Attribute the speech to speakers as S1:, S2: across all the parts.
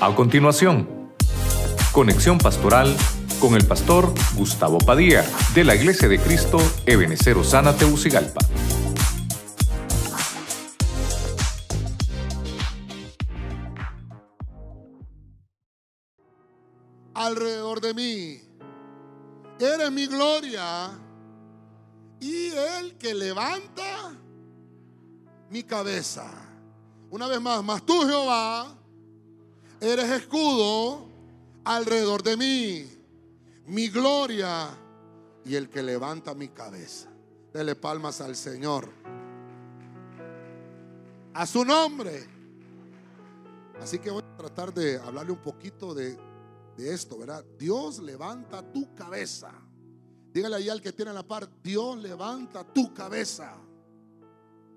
S1: A continuación, conexión pastoral con el pastor Gustavo Padilla de la Iglesia de Cristo Ebenecer Osana Teucigalpa.
S2: alrededor de mí. Eres mi gloria y el que levanta mi cabeza. Una vez más, más tú Jehová, eres escudo alrededor de mí, mi gloria y el que levanta mi cabeza. Dele palmas al Señor. A su nombre. Así que voy a tratar de hablarle un poquito de de esto, ¿verdad? Dios levanta tu cabeza. Dígale ahí al que tiene la par, Dios levanta tu cabeza.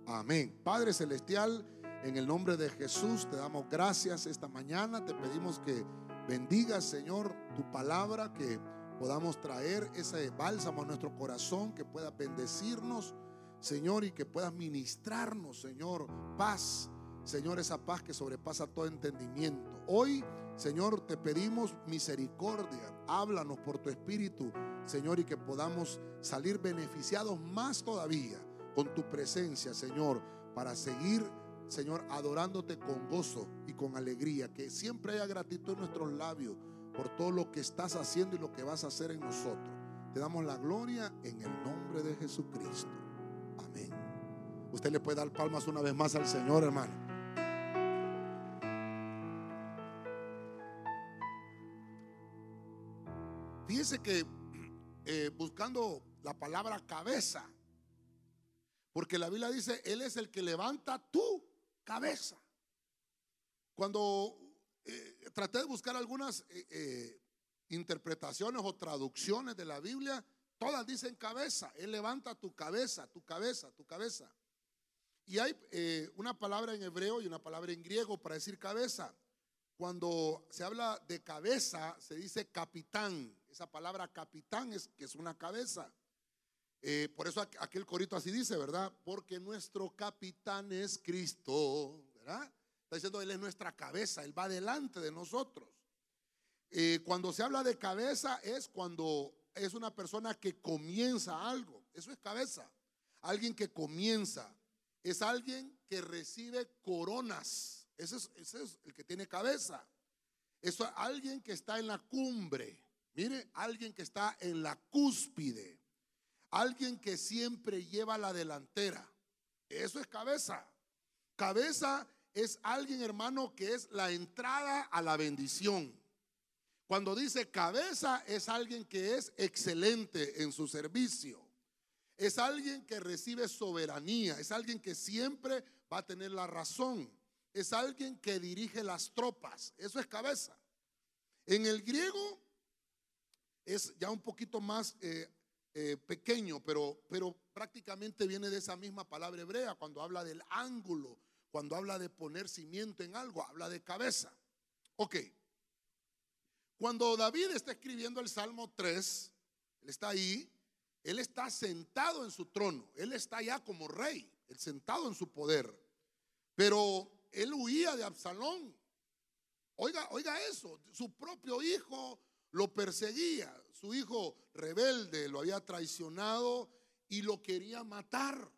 S2: Amén. Padre Celestial, en el nombre de Jesús te damos gracias esta mañana. Te pedimos que bendigas, Señor, tu palabra, que podamos traer ese bálsamo a nuestro corazón, que pueda bendecirnos, Señor, y que puedas ministrarnos, Señor, paz. Señor, esa paz que sobrepasa todo entendimiento. Hoy Señor, te pedimos misericordia. Háblanos por tu espíritu, Señor, y que podamos salir beneficiados más todavía con tu presencia, Señor, para seguir, Señor, adorándote con gozo y con alegría. Que siempre haya gratitud en nuestros labios por todo lo que estás haciendo y lo que vas a hacer en nosotros. Te damos la gloria en el nombre de Jesucristo. Amén. Usted le puede dar palmas una vez más al Señor, hermano. Fíjese que eh, buscando la palabra cabeza, porque la Biblia dice, Él es el que levanta tu cabeza. Cuando eh, traté de buscar algunas eh, interpretaciones o traducciones de la Biblia, todas dicen cabeza. Él levanta tu cabeza, tu cabeza, tu cabeza. Y hay una palabra en hebreo y una palabra en griego para decir cabeza. Cuando se habla de cabeza, se dice capitán. Esa palabra capitán es que es una cabeza. Eh, por eso aquel corito así dice, ¿verdad? Porque nuestro capitán es Cristo, ¿verdad? Está diciendo, Él es nuestra cabeza, Él va delante de nosotros. Eh, cuando se habla de cabeza es cuando es una persona que comienza algo, eso es cabeza. Alguien que comienza, es alguien que recibe coronas ese es, el que tiene cabeza. Eso es alguien que está en la cumbre. Mire, alguien que está en la cúspide. Alguien que siempre lleva la delantera. Eso es cabeza. Cabeza es alguien, hermano, que es la entrada a la bendición. Cuando dice cabeza es alguien que es excelente en su servicio. Es alguien que recibe soberanía. Es alguien que siempre va a tener la razón es alguien que dirige las tropas. Eso es cabeza. En el griego es ya un poquito más eh, eh, pequeño, pero, pero prácticamente viene de esa misma palabra hebrea cuando habla del ángulo, cuando habla de poner cimiento en algo, habla de cabeza. Ok. Cuando David está escribiendo el Salmo 3, él está ahí, él está sentado en su trono, él está ya como rey, él sentado en su poder. Pero él huía de Absalón. Oiga, oiga eso, su propio hijo lo perseguía, su hijo rebelde lo había traicionado y lo quería matar.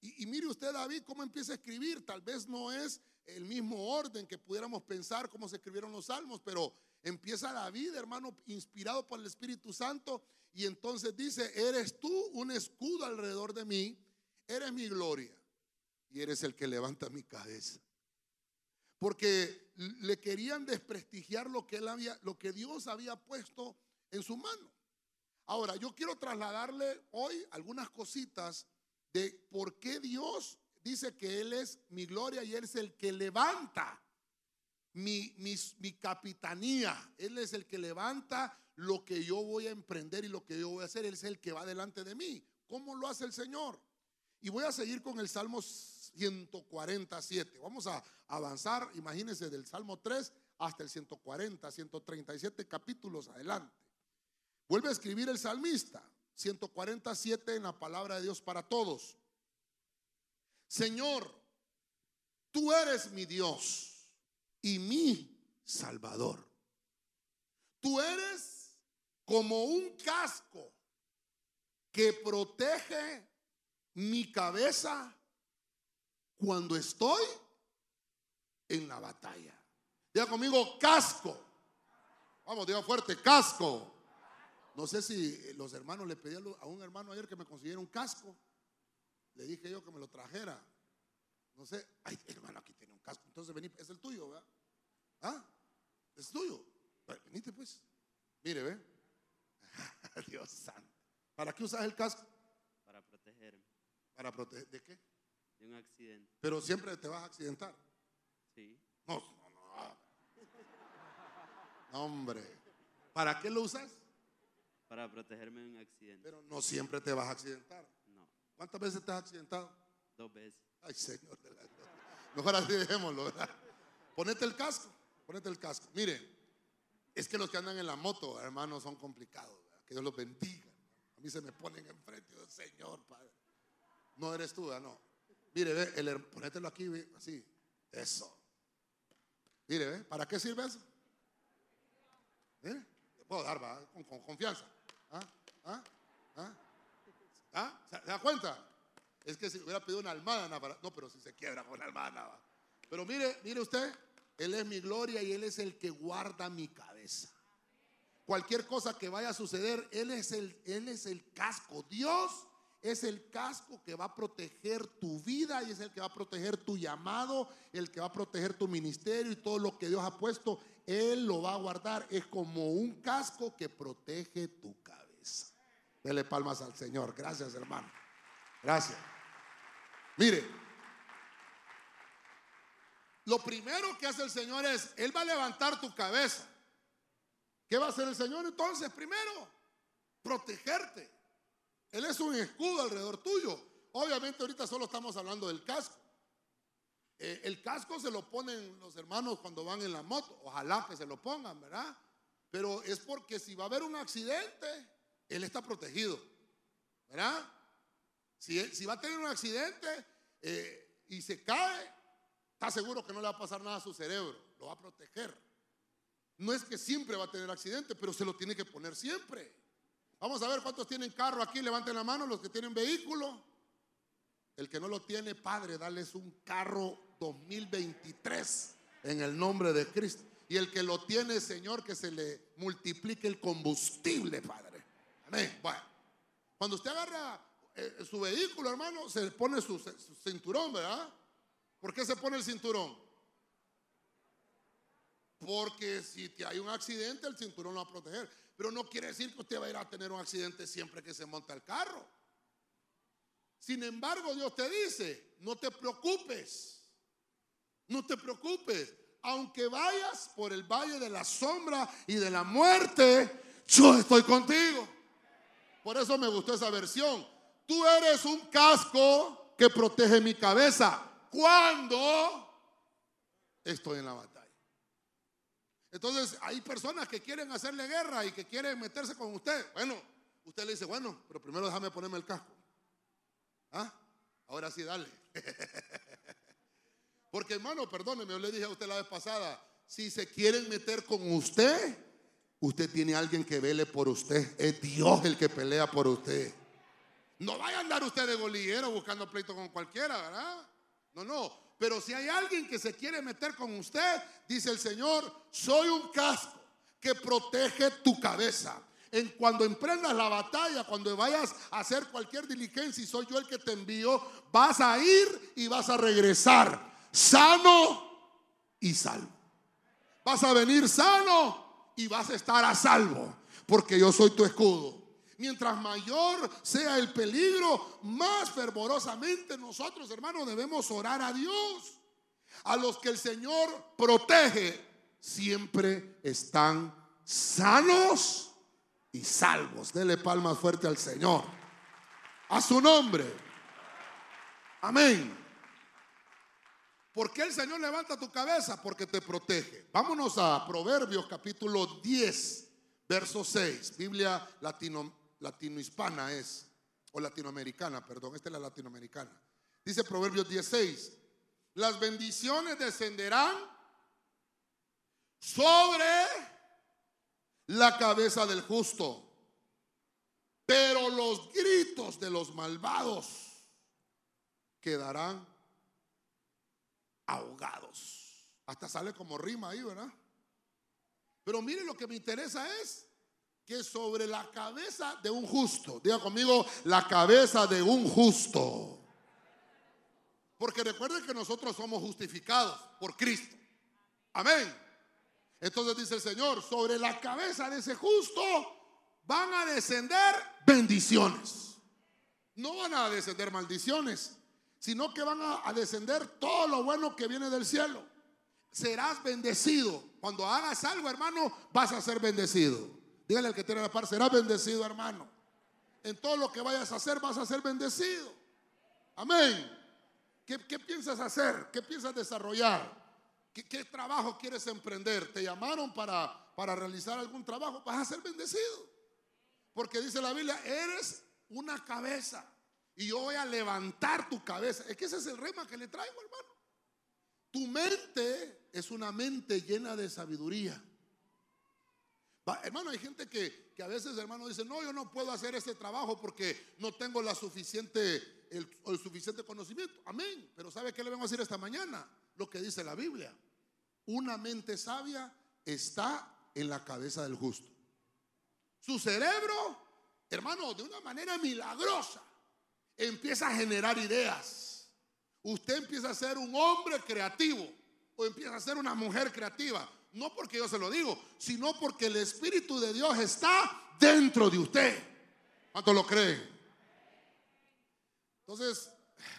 S2: Y, mire usted, David, cómo empieza a escribir. Tal vez no es el mismo orden que pudiéramos pensar cómo se escribieron los salmos, pero empieza David, hermano, inspirado por el Espíritu Santo, y entonces dice, eres tú un escudo alrededor de mí, eres mi gloria y eres el que levanta mi cabeza. Porque le querían desprestigiar lo que él había, lo que Dios había puesto en su mano. Ahora, yo quiero trasladarle hoy algunas cositas de por qué Dios dice que Él es mi gloria y Él es el que levanta mi, mi, capitanía. Él es el que levanta lo que yo voy a emprender y lo que yo voy a hacer. Él es el que va delante de mí. ¿Cómo lo hace el Señor? Y voy a seguir con el Salmo 147. Vamos a avanzar, imagínense, del Salmo 3 hasta el 140, 137 capítulos adelante. Vuelve a escribir el salmista, 147 en la palabra de Dios para todos. Señor, tú eres mi Dios y mi Salvador. Tú eres como un casco que protege mi cabeza cuando estoy en la batalla. Diga conmigo, casco. Vamos, diga fuerte, casco. No sé si los hermanos le pedí a un hermano ayer que me consiguiera un casco. Le dije yo que me lo trajera. No sé, ay, hermano, aquí tiene un casco. Entonces vení, es el tuyo, ¿verdad? ¿Ah? Es tuyo. Venite pues. Mire, ve. Dios santo. ¿Para qué usas el casco?
S3: Para protegerme.
S2: ¿Para proteger? ¿De qué?
S3: De un accidente.
S2: Pero siempre te vas a accidentar.
S3: Sí.
S2: No, no, no. No, hombre. ¿Para qué lo usas?
S3: Para protegerme de un accidente.
S2: Pero no siempre te vas a accidentar.
S3: No.
S2: ¿Cuántas veces te has accidentado?
S3: Dos veces.
S2: Ay, Señor de la Mejor así dejémoslo, ¿verdad? Ponete el casco, ponete el casco. Mire, es que los que andan en la moto, hermanos, son complicados. Que Dios los bendiga. A mí se me ponen enfrente. Yo, Señor, Padre. No eres tú, ¿verdad? no. Mire, ve, el, ponételo aquí, ve, así. Eso. Mire, ve, ¿para qué sirve eso? ¿Eh? Te puedo dar, ¿va? Con, confianza. ¿Ah? ¿Ah? ¿Ah? ¿Ah? ¿Se da cuenta? Es que si hubiera pedido una almada, no, pero si se quiebra con una almada. Pero mire, mire usted, Él es mi gloria y Él es el que guarda mi cabeza. Cualquier cosa que vaya a suceder, Él es el, él es el casco. Dios es el casco que va a proteger tu vida y es el que va a proteger tu llamado, el que va a proteger tu ministerio y todo lo que Dios ha puesto. Él lo va a guardar. Es como un casco que protege tu cabeza. Dele palmas al Señor. Gracias, hermano. Gracias. Mire, lo primero que hace el Señor es, Él va a levantar tu cabeza. ¿Qué va a hacer el Señor entonces? Primero, protegerte. Él es un escudo alrededor tuyo. Obviamente ahorita solo estamos hablando del casco. Eh, el casco se lo ponen los hermanos cuando van en la moto. Ojalá que se lo pongan, ¿verdad? Pero es porque si va a haber un accidente, Él está protegido. ¿Verdad? Si, va a tener un accidente eh, y se cae, está seguro que no le va a pasar nada a su cerebro, lo va a proteger. No es que siempre va a tener accidente, pero se lo tiene que poner siempre. Vamos a ver cuántos tienen carro aquí, levanten la mano los que tienen vehículo. El que no lo tiene, Padre, dales un carro 2023 en el nombre de Cristo. Y el que lo tiene, Señor, que se le multiplique el combustible, Padre. Amén. Bueno, cuando usted agarra eh, su vehículo, hermano, se pone su, cinturón, ¿verdad? ¿Por qué se pone el cinturón? Porque si te hay un accidente, el cinturón lo va a proteger. Pero no quiere decir que usted va a ir a tener un accidente siempre que se monta el carro. Sin embargo, Dios te dice, no te preocupes. No te preocupes. Aunque vayas por el valle de la sombra y de la muerte, yo estoy contigo. Por eso me gustó esa versión. Tú eres un casco que protege mi cabeza cuando estoy en la batalla. Entonces hay personas que quieren hacerle guerra y que quieren meterse con usted. Bueno, usted le dice, bueno, pero primero déjame ponerme el casco. ¿Ah? Ahora sí, dale. Porque hermano, perdóneme, yo le dije a usted la vez pasada, si se quieren meter con usted, usted tiene alguien que vele por usted. Es Dios el que pelea por usted. No vaya a andar usted de golillero buscando pleito con cualquiera, ¿verdad? No, no. Pero si hay alguien que se quiere meter con usted, dice el Señor, soy un casco que protege tu cabeza. En cuando emprendas la batalla, cuando vayas a hacer cualquier diligencia y soy yo el que te envío, vas a ir y vas a regresar sano y salvo. Vas a venir sano y vas a estar a salvo, porque yo soy tu escudo. Mientras mayor sea el peligro, más fervorosamente nosotros, hermanos, debemos orar a Dios. A los que el Señor protege, siempre están sanos y salvos. Dele palmas fuerte al Señor. A su nombre. Amén. ¿Por qué el Señor levanta tu cabeza? Porque te protege. Vámonos a Proverbios capítulo 10, verso 6. Biblia latino, latinohispana es, o latinoamericana, perdón, esta es la latinoamericana. Dice Proverbios 16, las bendiciones descenderán sobre la cabeza del justo. Pero los gritos de los malvados quedarán ahogados. Hasta sale como rima ahí, ¿verdad? Pero mire lo que me interesa es que sobre la cabeza de un justo, diga conmigo, la cabeza de un justo. Porque recuerden que nosotros somos justificados por Cristo. Amén. Entonces dice el Señor, sobre la cabeza de ese justo van a descender bendiciones. No van a descender maldiciones, sino que van a, descender todo lo bueno que viene del cielo. Serás bendecido. Cuando hagas algo, hermano, vas a ser bendecido. Dígale al que tiene la par, serás bendecido, hermano. En todo lo que vayas a hacer, vas a ser bendecido. Amén. ¿Qué, piensas hacer? ¿Qué piensas desarrollar? ¿Qué, trabajo quieres emprender? ¿Te llamaron para, para realizar algún trabajo? Vas a ser bendecido. Porque dice la Biblia, eres una cabeza. Y yo voy a levantar tu cabeza. Es que ese es el rema que le traigo, hermano. Tu mente es una mente llena de sabiduría. hermano, hay gente que, que, a veces, hermano, dice, no, yo no puedo hacer este trabajo porque no tengo la suficiente, el, suficiente conocimiento. Amén. Pero ¿sabe qué le vengo a decir esta mañana? Lo que dice la Biblia. Una mente sabia está en la cabeza del justo. Su cerebro, hermano, de una manera milagrosa, empieza a generar ideas. Usted empieza a ser un hombre creativo o empieza a ser una mujer creativa. No porque yo se lo digo, sino porque el Espíritu de Dios está dentro de usted. ¿Cuánto lo creen? Entonces,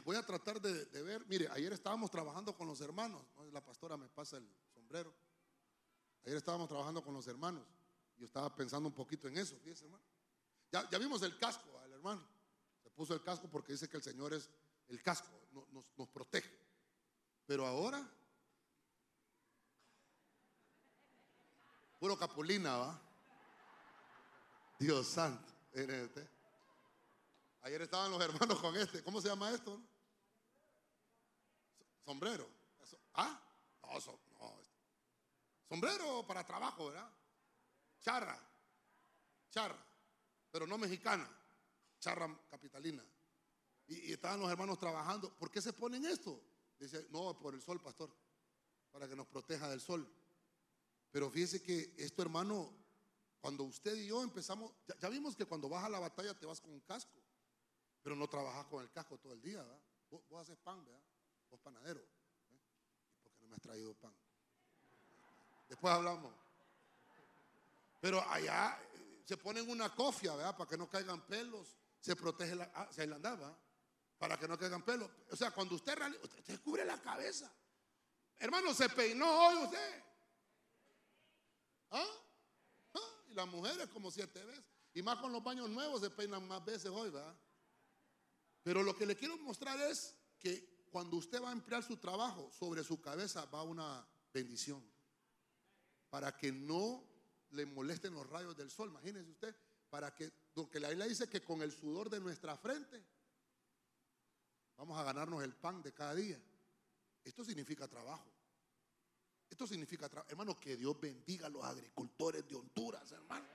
S2: voy a tratar de, ver. Mire, ayer estábamos trabajando con los hermanos. La pastora me pasa el sombrero. Ayer estábamos trabajando con los hermanos. Yo estaba pensando un poquito en eso, fíjese, hermano. Ya, ya vimos el casco al hermano. Se puso el casco porque dice que el Señor es el casco, nos, nos protege. Pero ahora, puro capulina, ¿va? Dios santo. Este. Ayer estaban los hermanos con este. ¿Cómo se llama esto? Sombrero. ¿Ah? No, no. Sombrero para trabajo, ¿verdad? charra, charra, pero no mexicana, charra capitalina. Y, estaban los hermanos trabajando. ¿Por qué se ponen esto? Dice, no, por el sol, pastor, para que nos proteja del sol. Pero fíjese que esto, hermano, cuando usted y yo empezamos, ya, vimos que cuando vas a la batalla te vas con un casco, pero no trabajas con el casco todo el día, ¿verdad? Vos, haces pan, ¿verdad? Vos panadero. ¿eh? ¿Y por qué no me has traído pan? Después hablamos. Pero allá eh, se ponen una cofia, ¿verdad? Para que no caigan pelos. Se protege la, ah, se andaba para que no caigan pelos. O sea, cuando usted, usted, cubre la cabeza. Hermano, se peinó hoy usted. ¿Ah? ¿Ah? Y las mujeres como siete veces. Y más con los baños nuevos se peinan más veces hoy, ¿verdad? Pero lo que le quiero mostrar es que cuando usted va a emplear su trabajo, sobre su cabeza va una bendición. Para que no le molesten los rayos del sol. Imagínense usted, para que, que la Biblia dice que con el sudor de nuestra frente vamos a ganarnos el pan de cada día. Esto significa trabajo. Esto significa, hermano, que Dios bendiga a los agricultores de Honduras, hermano.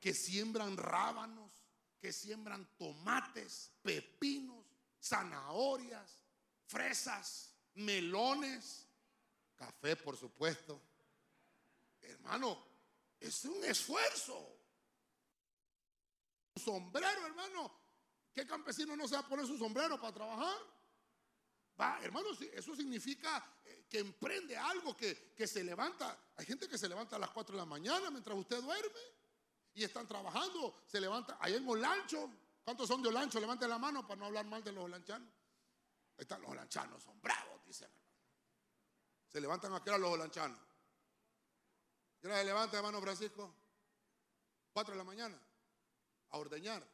S2: Que siembran rábanos, que siembran tomates, pepinos, zanahorias, fresas, melones, café, por supuesto. Hermano, es un esfuerzo. Un sombrero, hermano. ¿Qué campesino no se va a poner su sombrero para trabajar? Va, hermano, eso significa eh, que emprende algo, que, que se levanta. Hay gente que se levanta a las 4 de la mañana mientras usted duerme y están trabajando. Se levanta ahí en Olancho. ¿Cuántos son de Olancho? Levanten la mano para no hablar mal de los olanchanos. Ahí están los olanchanos, son bravos, dicen. Se levantan a a los olanchanos. ¿Qué hora se levanta, hermano Francisco? Cuatro de la mañana. A ordeñar.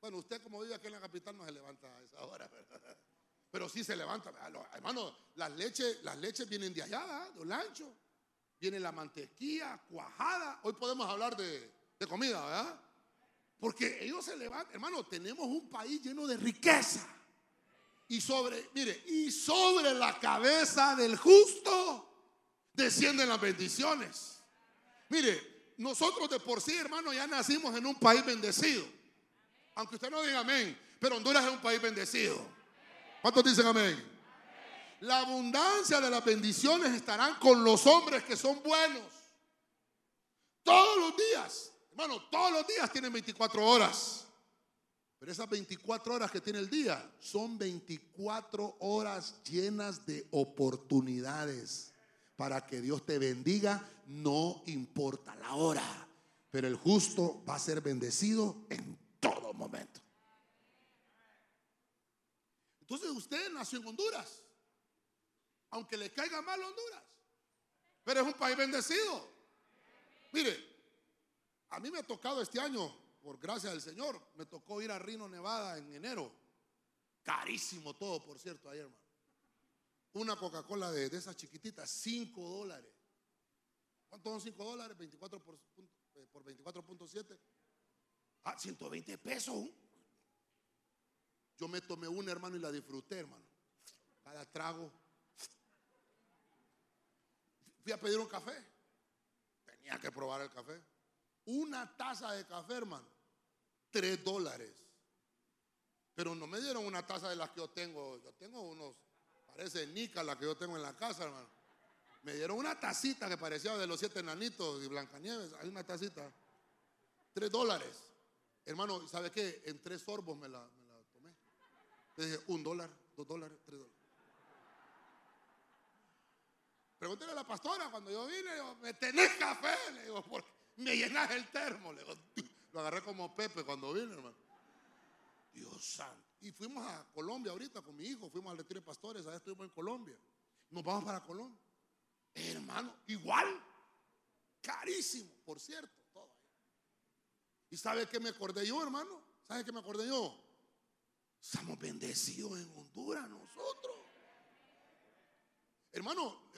S2: Bueno, usted como vive aquí en la capital no se levanta a esa hora, pero sí se levanta. Hermano, las leches, las leches vienen de allá, de Olancho. Viene la mantequilla, cuajada. Hoy podemos hablar de, de comida, ¿verdad? Porque ellos se levantan. Hermano, tenemos un país lleno de riqueza. Y sobre, mire, y sobre la cabeza del justo descienden las bendiciones. Mire, nosotros de por sí, hermano, ya nacimos en un país bendecido. Aunque usted no diga amén, pero Honduras es un país bendecido. ¿Cuántos dicen amén? La abundancia de las bendiciones estarán con los hombres que son buenos. Todos los días, hermano, todos los días tienen 24 horas. Pero esas 24 horas que tiene el día son 24 horas llenas de oportunidades para que Dios te bendiga, no importa la hora. Pero el justo va a ser bendecido en todo momento. Entonces usted nació en Honduras, aunque le caiga mal Honduras, pero es un país bendecido. Mire, a mí me ha tocado este año por gracia del Señor, me tocó ir a Rino, Nevada en enero. Carísimo todo, por cierto, ayer, hermano. Una Coca-Cola de, esas chiquititas, 5 dólares. ¿Cuánto son 5 dólares? 24 por, eh, por 24.7. Ah, 120 pesos. Yo me tomé una, hermano, y la disfruté, hermano. Cada trago. Fui a pedir un café. Tenía que probar el café. Una taza de café, hermano. 3 dólares. Pero no me dieron una taza de las que yo tengo. Yo tengo unos, parece Nica la que yo tengo en la casa, hermano. Me dieron una tacita que parecía de los siete enanitos y Blancanieves. Hay una tacita. 3 dólares. Hermano, ¿sabe qué? En tres sorbos me la, tomé. Le dije, un dólar, dos dólares, tres dólares. Pregúntale a la pastora cuando yo vine, ¿me tenés café? Le digo, porque me llenas el termo. Le digo, lo agarré como Pepe cuando vine, hermano. Dios santo. Y fuimos a Colombia ahorita con mi hijo, fuimos al retiro de pastores, allá estuvimos en Colombia. Nos vamos para Colombia. Hermano, igual. Carísimo, por cierto, todo ¿Y sabe qué me acordé yo, hermano? ¿Sabe qué me acordé yo? Estamos bendecidos en Honduras nosotros. Hermano,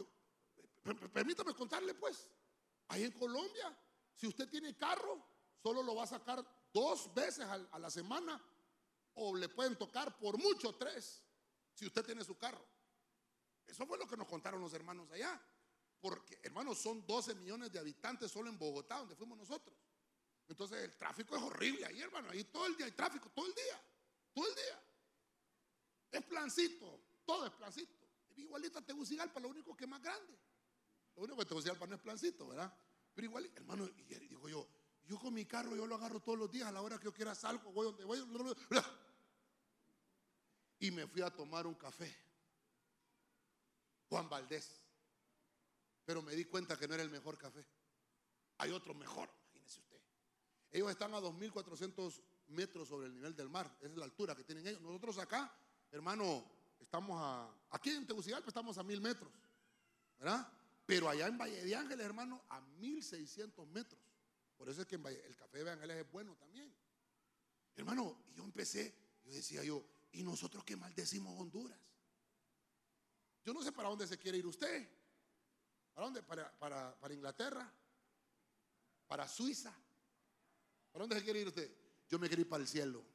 S2: permítame contarle pues. Ahí en Colombia, si usted tiene carro, solo lo va a sacar dos veces a la semana o le pueden tocar por mucho tres si usted tiene su carro. Eso fue lo que nos contaron los hermanos allá. Porque, hermanos, son 12 millones de habitantes solo en Bogotá, donde fuimos nosotros. Entonces el tráfico es horrible ahí, hermano. Ahí todo el día hay tráfico, todo el día. Todo el día. Es plancito, todo es plancito. Igualita Tegucigalpa, lo único que es más grande. Lo único que Tegucigalpa no es plancito, ¿verdad? Pero igual, hermano, y digo yo, yo con mi carro, yo lo agarro todos los días a la hora que yo quiera salgo, voy donde voy. Y me fui a tomar un café. Juan Valdés. Pero me di cuenta que no era el mejor café. Hay otro mejor, imagínese usted. Ellos están a 2.400 metros sobre el nivel del mar. Esa es la altura que tienen ellos. Nosotros acá, hermano, estamos a. Aquí en Tegucigalpa estamos a 1.000 metros. ¿Verdad? Pero allá en Valle de Ángeles, hermano, a 1.600 metros. Por eso es que el café de Ángeles es bueno también. Hermano, yo empecé, yo decía yo, ¿y nosotros qué maldecimos Honduras? Yo no sé para dónde se quiere ir usted. ¿Para dónde? ¿Para, para, para Inglaterra? ¿Para Suiza? ¿Para dónde se quiere ir usted? Yo me quiero ir para el cielo.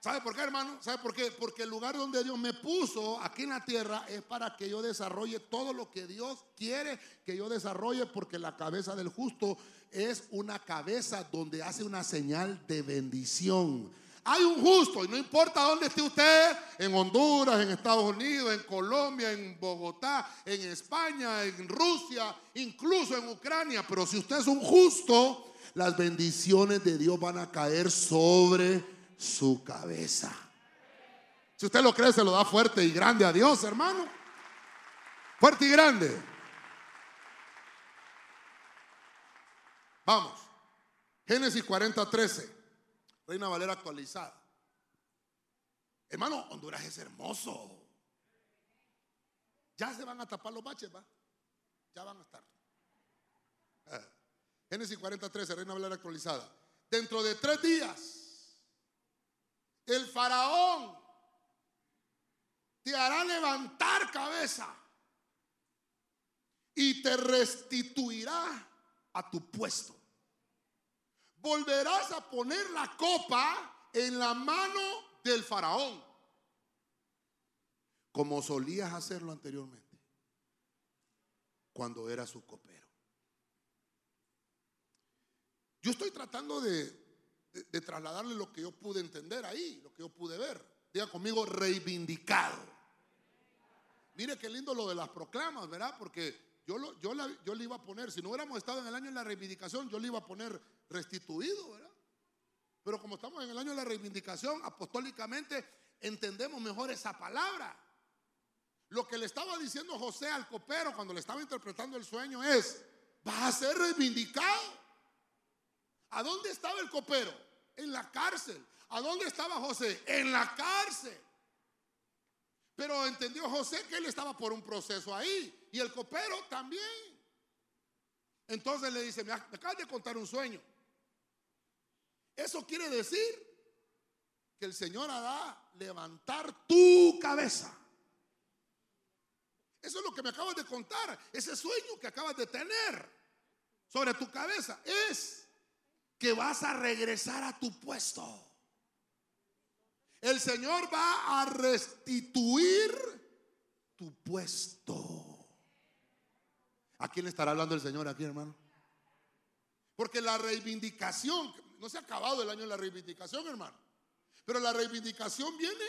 S2: ¿Sabe por qué, hermano? ¿Sabe por qué? Porque el lugar donde Dios me puso aquí en la tierra es para que yo desarrolle todo lo que Dios quiere que yo desarrolle, porque la cabeza del justo es una cabeza donde hace una señal de bendición. Hay un justo, y no importa dónde esté usted, en Honduras, en Estados Unidos, en Colombia, en Bogotá, en España, en Rusia, incluso en Ucrania, pero si usted es un justo, las bendiciones de Dios van a caer sobre su cabeza. Si usted lo cree, se lo da fuerte y grande a Dios, hermano. Fuerte y grande. Vamos. Génesis 40, 13. Reina Valera actualizada. Hermano, Honduras es hermoso. Ya se van a tapar los baches, ¿va? Ya van a estar. Ah. Génesis 40, 13, Reina Valera actualizada. Dentro de tres días el faraón te hará levantar cabeza y te restituirá a tu puesto. Volverás a poner la copa en la mano del faraón, como solías hacerlo anteriormente. cuando era su copero. Yo estoy tratando de, de- trasladarle lo que yo pude entender ahí, lo que yo pude ver. Diga conmigo, reivindicado. Mire qué lindo lo de las proclamas, ¿verdad? Porque yo, lo- yo, la- yo le iba a poner, si no hubiéramos estado en el año de la reivindicación, yo le iba a poner restituido, ¿verdad? Pero como estamos en el año de la reivindicación, apostólicamente entendemos mejor esa palabra. Lo que le estaba diciendo José al copero cuando le estaba interpretando el sueño es, vas a ser reivindicado. ¿A dónde estaba el copero? En la cárcel. ¿A dónde estaba José? En la cárcel. Pero entendió José que él estaba por un proceso ahí y el copero también. Entonces le dice, me ac- me acabas de contar un sueño. Eso quiere decir que el Señor hará levantar tu cabeza. Eso es lo que me acabas de contar. Ese sueño que acabas de tener sobre tu cabeza es que vas a regresar a tu puesto. El Señor va a restituir tu puesto. ¿A quién le estará hablando el Señor aquí, hermano? Porque la reivindicación, no se ha acabado el año de la reivindicación, hermano. Pero la reivindicación viene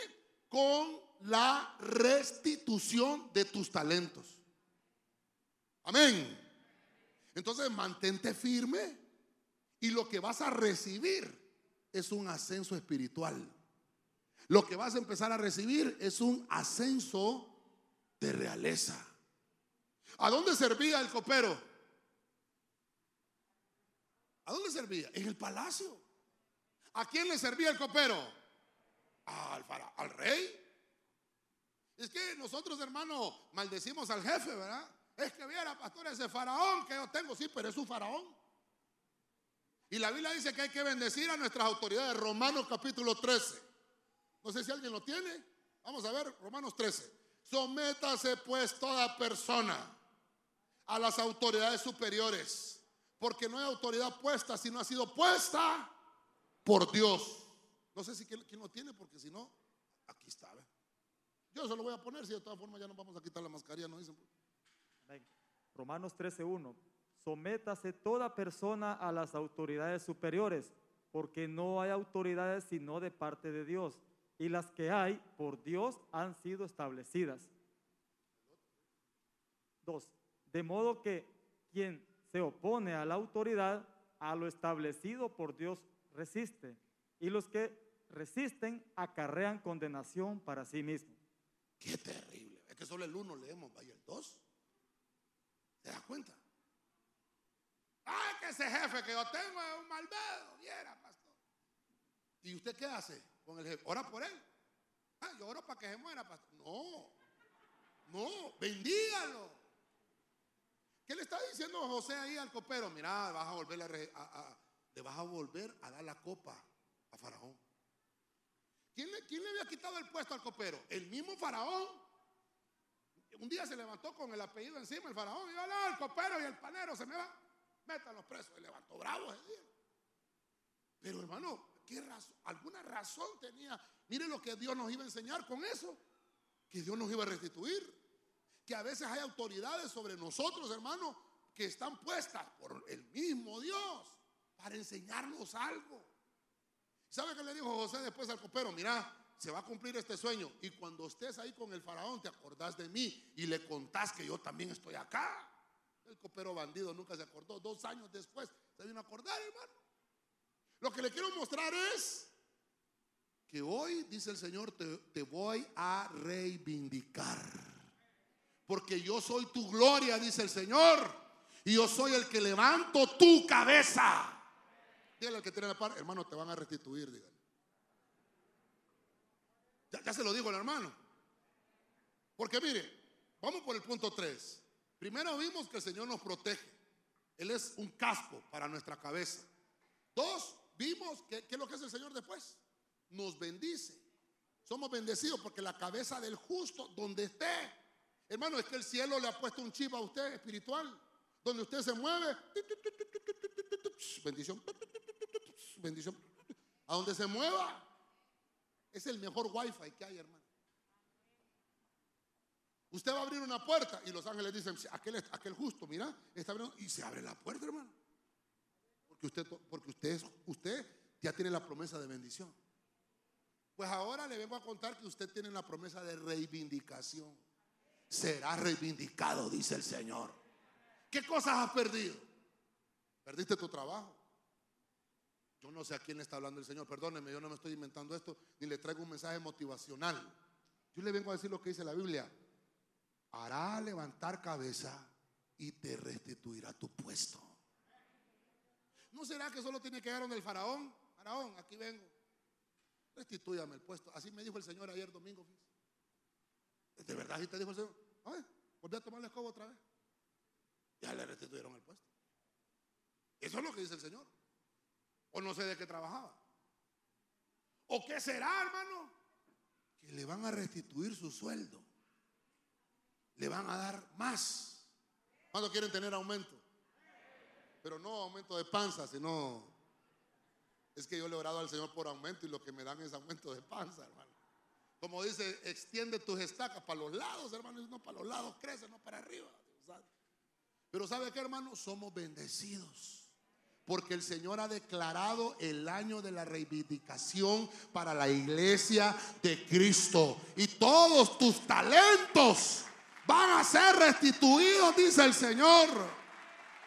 S2: con la restitución de tus talentos. Amén. Entonces mantente firme y lo que vas a recibir es un ascenso espiritual. Lo que vas a empezar a recibir es un ascenso de realeza. ¿A dónde servía el copero? ¿A dónde servía? En el palacio. ¿A quién le servía el copero? Al, al rey. Es que nosotros, hermano, maldecimos al jefe, ¿verdad? Es que viera, pastor, ese faraón que yo tengo, sí, pero es un faraón. Y la Biblia dice que hay que bendecir a nuestras autoridades. Romanos capítulo 13. No sé si alguien lo tiene. Vamos a ver, Romanos 13. Sométase pues toda persona a las autoridades superiores, porque no hay autoridad puesta si no ha sido puesta por Dios. No sé si quién, quién lo tiene, porque si no, aquí está. Yo se lo voy a poner, si de todas formas ya nos vamos a quitar la mascarilla, ¿no dicen?
S4: Amén. Romanos 13:1. Sométase toda persona a las autoridades superiores, porque no hay autoridades sino de parte de Dios, y las que hay por Dios han sido establecidas. Dos. De modo que quien se opone a la autoridad, a lo establecido por Dios, resiste, y los que resisten acarrean condenación para sí mismos.
S2: Qué terrible. Es que solo el uno leemos, vaya el dos. ¿Se da cuenta? Ay, que ese jefe que yo tengo es un malvado. Viera, pastor. ¿Y usted qué hace con el jefe? ¿Ora por él? Ah, yo oro para que se muera, pastor. No, no, bendígalo. ¿Qué le está diciendo José ahí al copero? Mira, vas a volver a, a- le vas a volver a dar la copa a Faraón. ¿Quién le, había quitado el puesto al copero? El mismo Faraón. Un día se levantó con el apellido encima, el Faraón, y yo, no, el copero y el panero se me van. Métanlos presos. Se levantó bravo ese día. Pero hermano, ¿qué razón? ¿Alguna razón tenía? Mire lo que Dios nos iba a enseñar con eso. Que Dios nos iba a restituir. Que a veces hay autoridades sobre nosotros, hermano, que están puestas por el mismo Dios para enseñarnos algo. ¿Sabe qué le dijo José después al copero? Mira, se va a cumplir este sueño. Y cuando estés ahí con el faraón, te acordás de mí y le contás que yo también estoy acá. El copero bandido nunca se acordó. Dos años después se vino a acordar, hermano. Lo que le quiero mostrar es que hoy, dice el Señor, te, te voy a reivindicar. Porque yo soy tu gloria, dice el Señor. Y yo soy el que levanto tu cabeza. Dígale al que tiene la par, hermano, te van a restituir, dígale. Ya, se lo digo al hermano. Porque mire, vamos por el punto 3. Primero vimos que el Señor nos protege. Él es un casco para nuestra cabeza. Dos, vimos que, ¿qué es lo que es el Señor después? Nos bendice. Somos bendecidos porque la cabeza del justo, donde esté, hermano, es que el cielo le ha puesto un chip a usted espiritual. Donde usted se mueve, bendición, bendición. A donde se mueva, es el mejor wifi que hay, hermano. Usted va a abrir una puerta y los ángeles dicen, aquel, aquel justo, mira, está abriendo, y se abre la puerta, hermano. Porque usted, porque usted ya tiene la promesa de bendición. Pues ahora le vengo a contar que usted tiene la promesa de reivindicación. Será reivindicado, dice el Señor. ¿Qué cosas has perdido? Perdiste tu trabajo. Yo no sé a quién le está hablando el Señor. Perdóneme, yo no me estoy inventando esto, ni le traigo un mensaje motivacional. Yo le vengo a decir lo que dice la Biblia. Hará levantar cabeza y te restituirá tu puesto. ¿No será que solo tiene que llegar donde el faraón? Faraón, aquí vengo. Restitúyame el puesto. Así me dijo el Señor ayer domingo. De verdad, así te dijo el Señor. A ver, volví a tomar la escoba otra vez. Ya le restituyeron el puesto. Eso es lo que dice el Señor. O no sé de qué trabajaba. ¿O qué será, hermano? Que le van a restituir su sueldo. Le van a dar más. ¿Cuándo quieren tener aumento? Pero no aumento de panza, sino... Es que yo he orado al Señor por aumento y lo que me dan es aumento de panza, hermano. Como dice, extiende tus estacas para los lados, hermano. No para los lados crece, no para arriba. Pero ¿sabe qué, hermano? Somos bendecidos. Porque el Señor ha declarado el año de la reivindicación para la iglesia de Cristo. Y todos tus talentos van a ser restituidos, dice el Señor.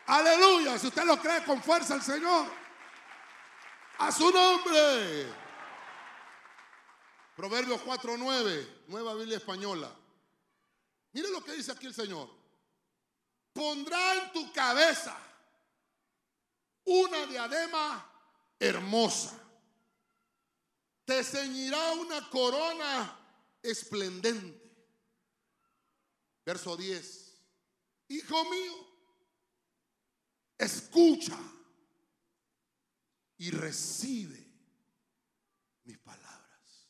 S2: Aleluya. Si usted lo cree con fuerza, el Señor. A su nombre. Proverbios 4:9, Nueva Biblia Española. Mire lo que dice aquí el Señor. Pondrá en tu cabeza una diadema hermosa. Te ceñirá una corona esplendente. Verso 10. Hijo mío, escucha y recibe mis palabras.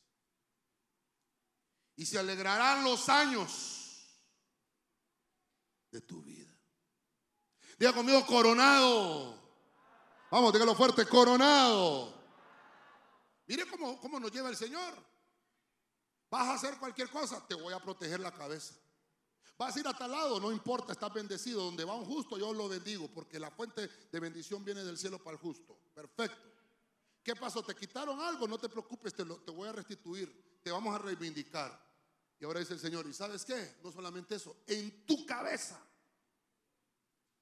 S2: Y se alegrarán los años de tu vida. Diga conmigo, coronado. Vamos, dígalo fuerte, coronado. Mire cómo, cómo nos lleva el Señor. Vas a hacer cualquier cosa, te voy a proteger la cabeza. Vas a ir a tal lado, no importa, estás bendecido. Donde va un justo, yo lo bendigo, porque la fuente de bendición viene del cielo para el justo. Perfecto. ¿Qué pasó? ¿Te quitaron algo? No te preocupes, te, lo- te voy a restituir. Te vamos a reivindicar. Y ahora dice el Señor, ¿y sabes qué? No solamente eso, en tu cabeza,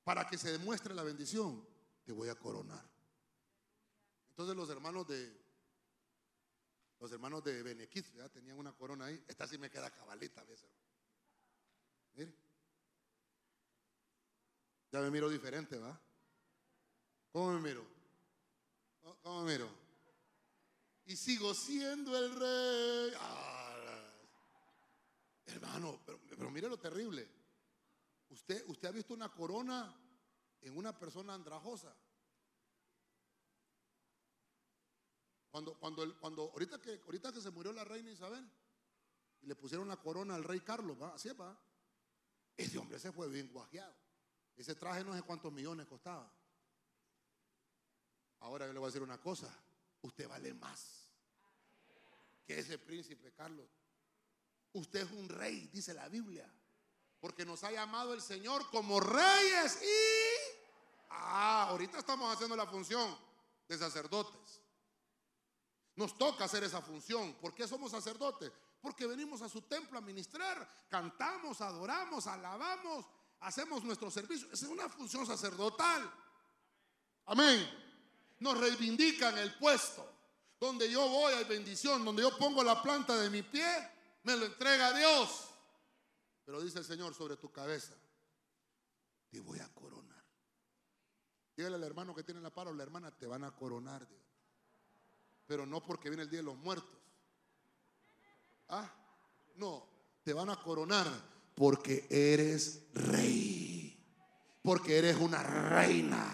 S2: para que se demuestre la bendición, te voy a coronar. Entonces los hermanos de los hermanos de Benequit ya tenían una corona ahí. Esta sí me queda cabalita, ¿ves? Mire. Ya me miro diferente, ¿va? ¿Cómo me miro? ¿Cómo- ¿Cómo me miro? Y sigo siendo el rey. Ah, hermano, pero, pero mire lo terrible. Usted, usted ha visto una corona en una persona andrajosa. Cuando, cuando, cuando ahorita, que, ahorita que se murió la reina Isabel y le pusieron la corona al rey Carlos, ¿va? Así va. Ese hombre se fue bien guajeado. Ese traje no sé cuántos millones costaba. Ahora yo le voy a decir una cosa. Usted vale más que ese príncipe Carlos. Usted es un rey, dice la Biblia. Porque nos ha llamado el Señor como reyes y... Ah, ahorita estamos haciendo la función de sacerdotes. Nos toca hacer esa función. ¿Por qué somos sacerdotes? Porque venimos a su templo a ministrar, cantamos, adoramos, alabamos, hacemos nuestro servicio. Es una función sacerdotal. Amén. Nos reivindican el puesto. Donde yo voy hay bendición. Donde yo pongo la planta de mi pie, me lo entrega Dios. Pero dice el Señor sobre tu cabeza, te voy a coronar. Dígale al hermano que tiene la paro, la hermana, te van a coronar. dígale. Pero no porque viene el día de los muertos. Ah, no, te van a coronar porque eres rey. Porque eres una reina.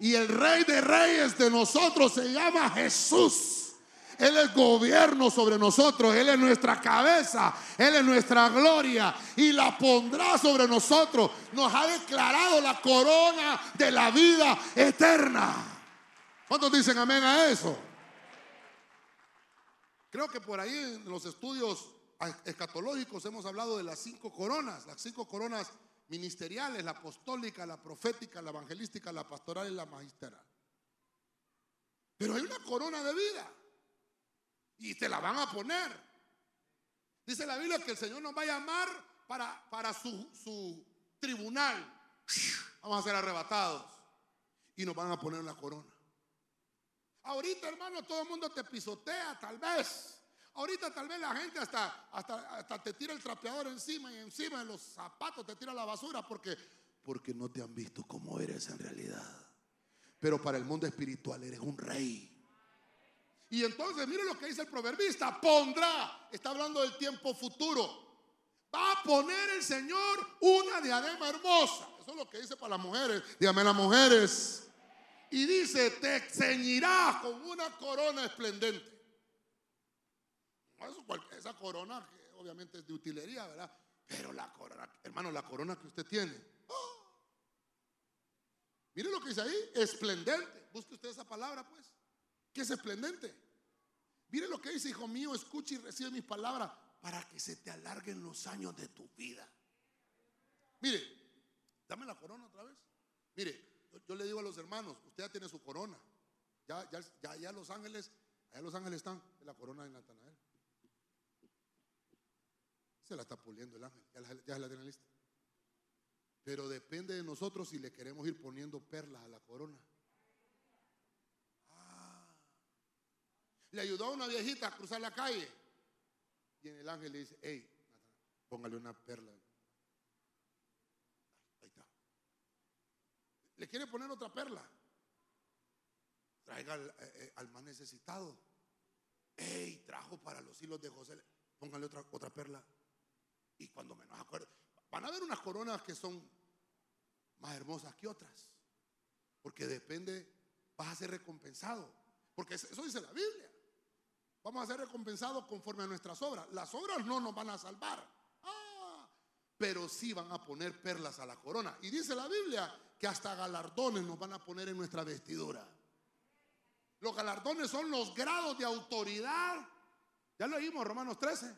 S2: Y el rey de reyes de nosotros se llama Jesús. Él es gobierno sobre nosotros. Él es nuestra cabeza. Él es nuestra gloria. Y la pondrá sobre nosotros. Nos ha declarado la corona de la vida eterna. ¿Cuántos dicen amén a eso? Creo que por ahí en los estudios escatológicos hemos hablado de las cinco coronas, las cinco coronas ministeriales, la apostólica, la profética, la evangelística, la pastoral y la magistral. Pero hay una corona de vida y te la van a poner. Dice la Biblia que el Señor nos va a llamar para, para su, su tribunal. Vamos a ser arrebatados y nos van a poner una corona. Ahorita, hermano, todo el mundo te pisotea, tal vez. Ahorita tal vez la gente hasta, hasta, hasta te tira el trapeador encima y encima de los zapatos te tira la basura porque, porque no te han visto como eres en realidad. Pero para el mundo espiritual eres un rey. Y entonces, mire lo que dice el proverbista, pondrá, está hablando del tiempo futuro. Va a poner el Señor una diadema hermosa. Eso es lo que dice para las mujeres. Dígame las mujeres. Y dice, te ceñirás con una corona esplendente. esa corona que obviamente es de utilería, ¿verdad? Pero la corona, hermano, la corona que usted tiene. ¡oh! Mire lo que dice ahí, esplendente. Busque usted esa palabra, pues. ¿Qué es esplendente? Mire lo que dice, hijo mío, escucha y recibe mis palabras para que se te alarguen los años de tu vida. Mire, dame la corona otra vez. Mire, yo, le digo a los hermanos, usted ya tiene su corona. Ya, ya, ya, los ángeles, allá los ángeles están en la corona de Natanael. Se la está puliendo el ángel, ya, ya la tiene lista. Pero depende de nosotros si le queremos ir poniendo perlas a la corona. Le ayudó a una viejita a cruzar la calle. Y en el ángel le dice, hey, póngale una perla. Ahí está. Le quiere poner otra perla. Traiga al, eh, eh, más necesitado. Hey, trajo para los hilos de José. Póngale otra, otra perla. Y cuando menos acuerdo, van a haber unas coronas que son más hermosas que otras. Porque depende, vas a ser recompensado. Porque eso dice la Biblia. Vamos a ser recompensados conforme a nuestras obras. Las obras no nos van a salvar. Ah, pero sí van a poner perlas a la corona. Y dice la Biblia que hasta galardones nos van a poner en nuestra vestidura. Los galardones son los grados de autoridad. Ya lo vimos, Romanos 13.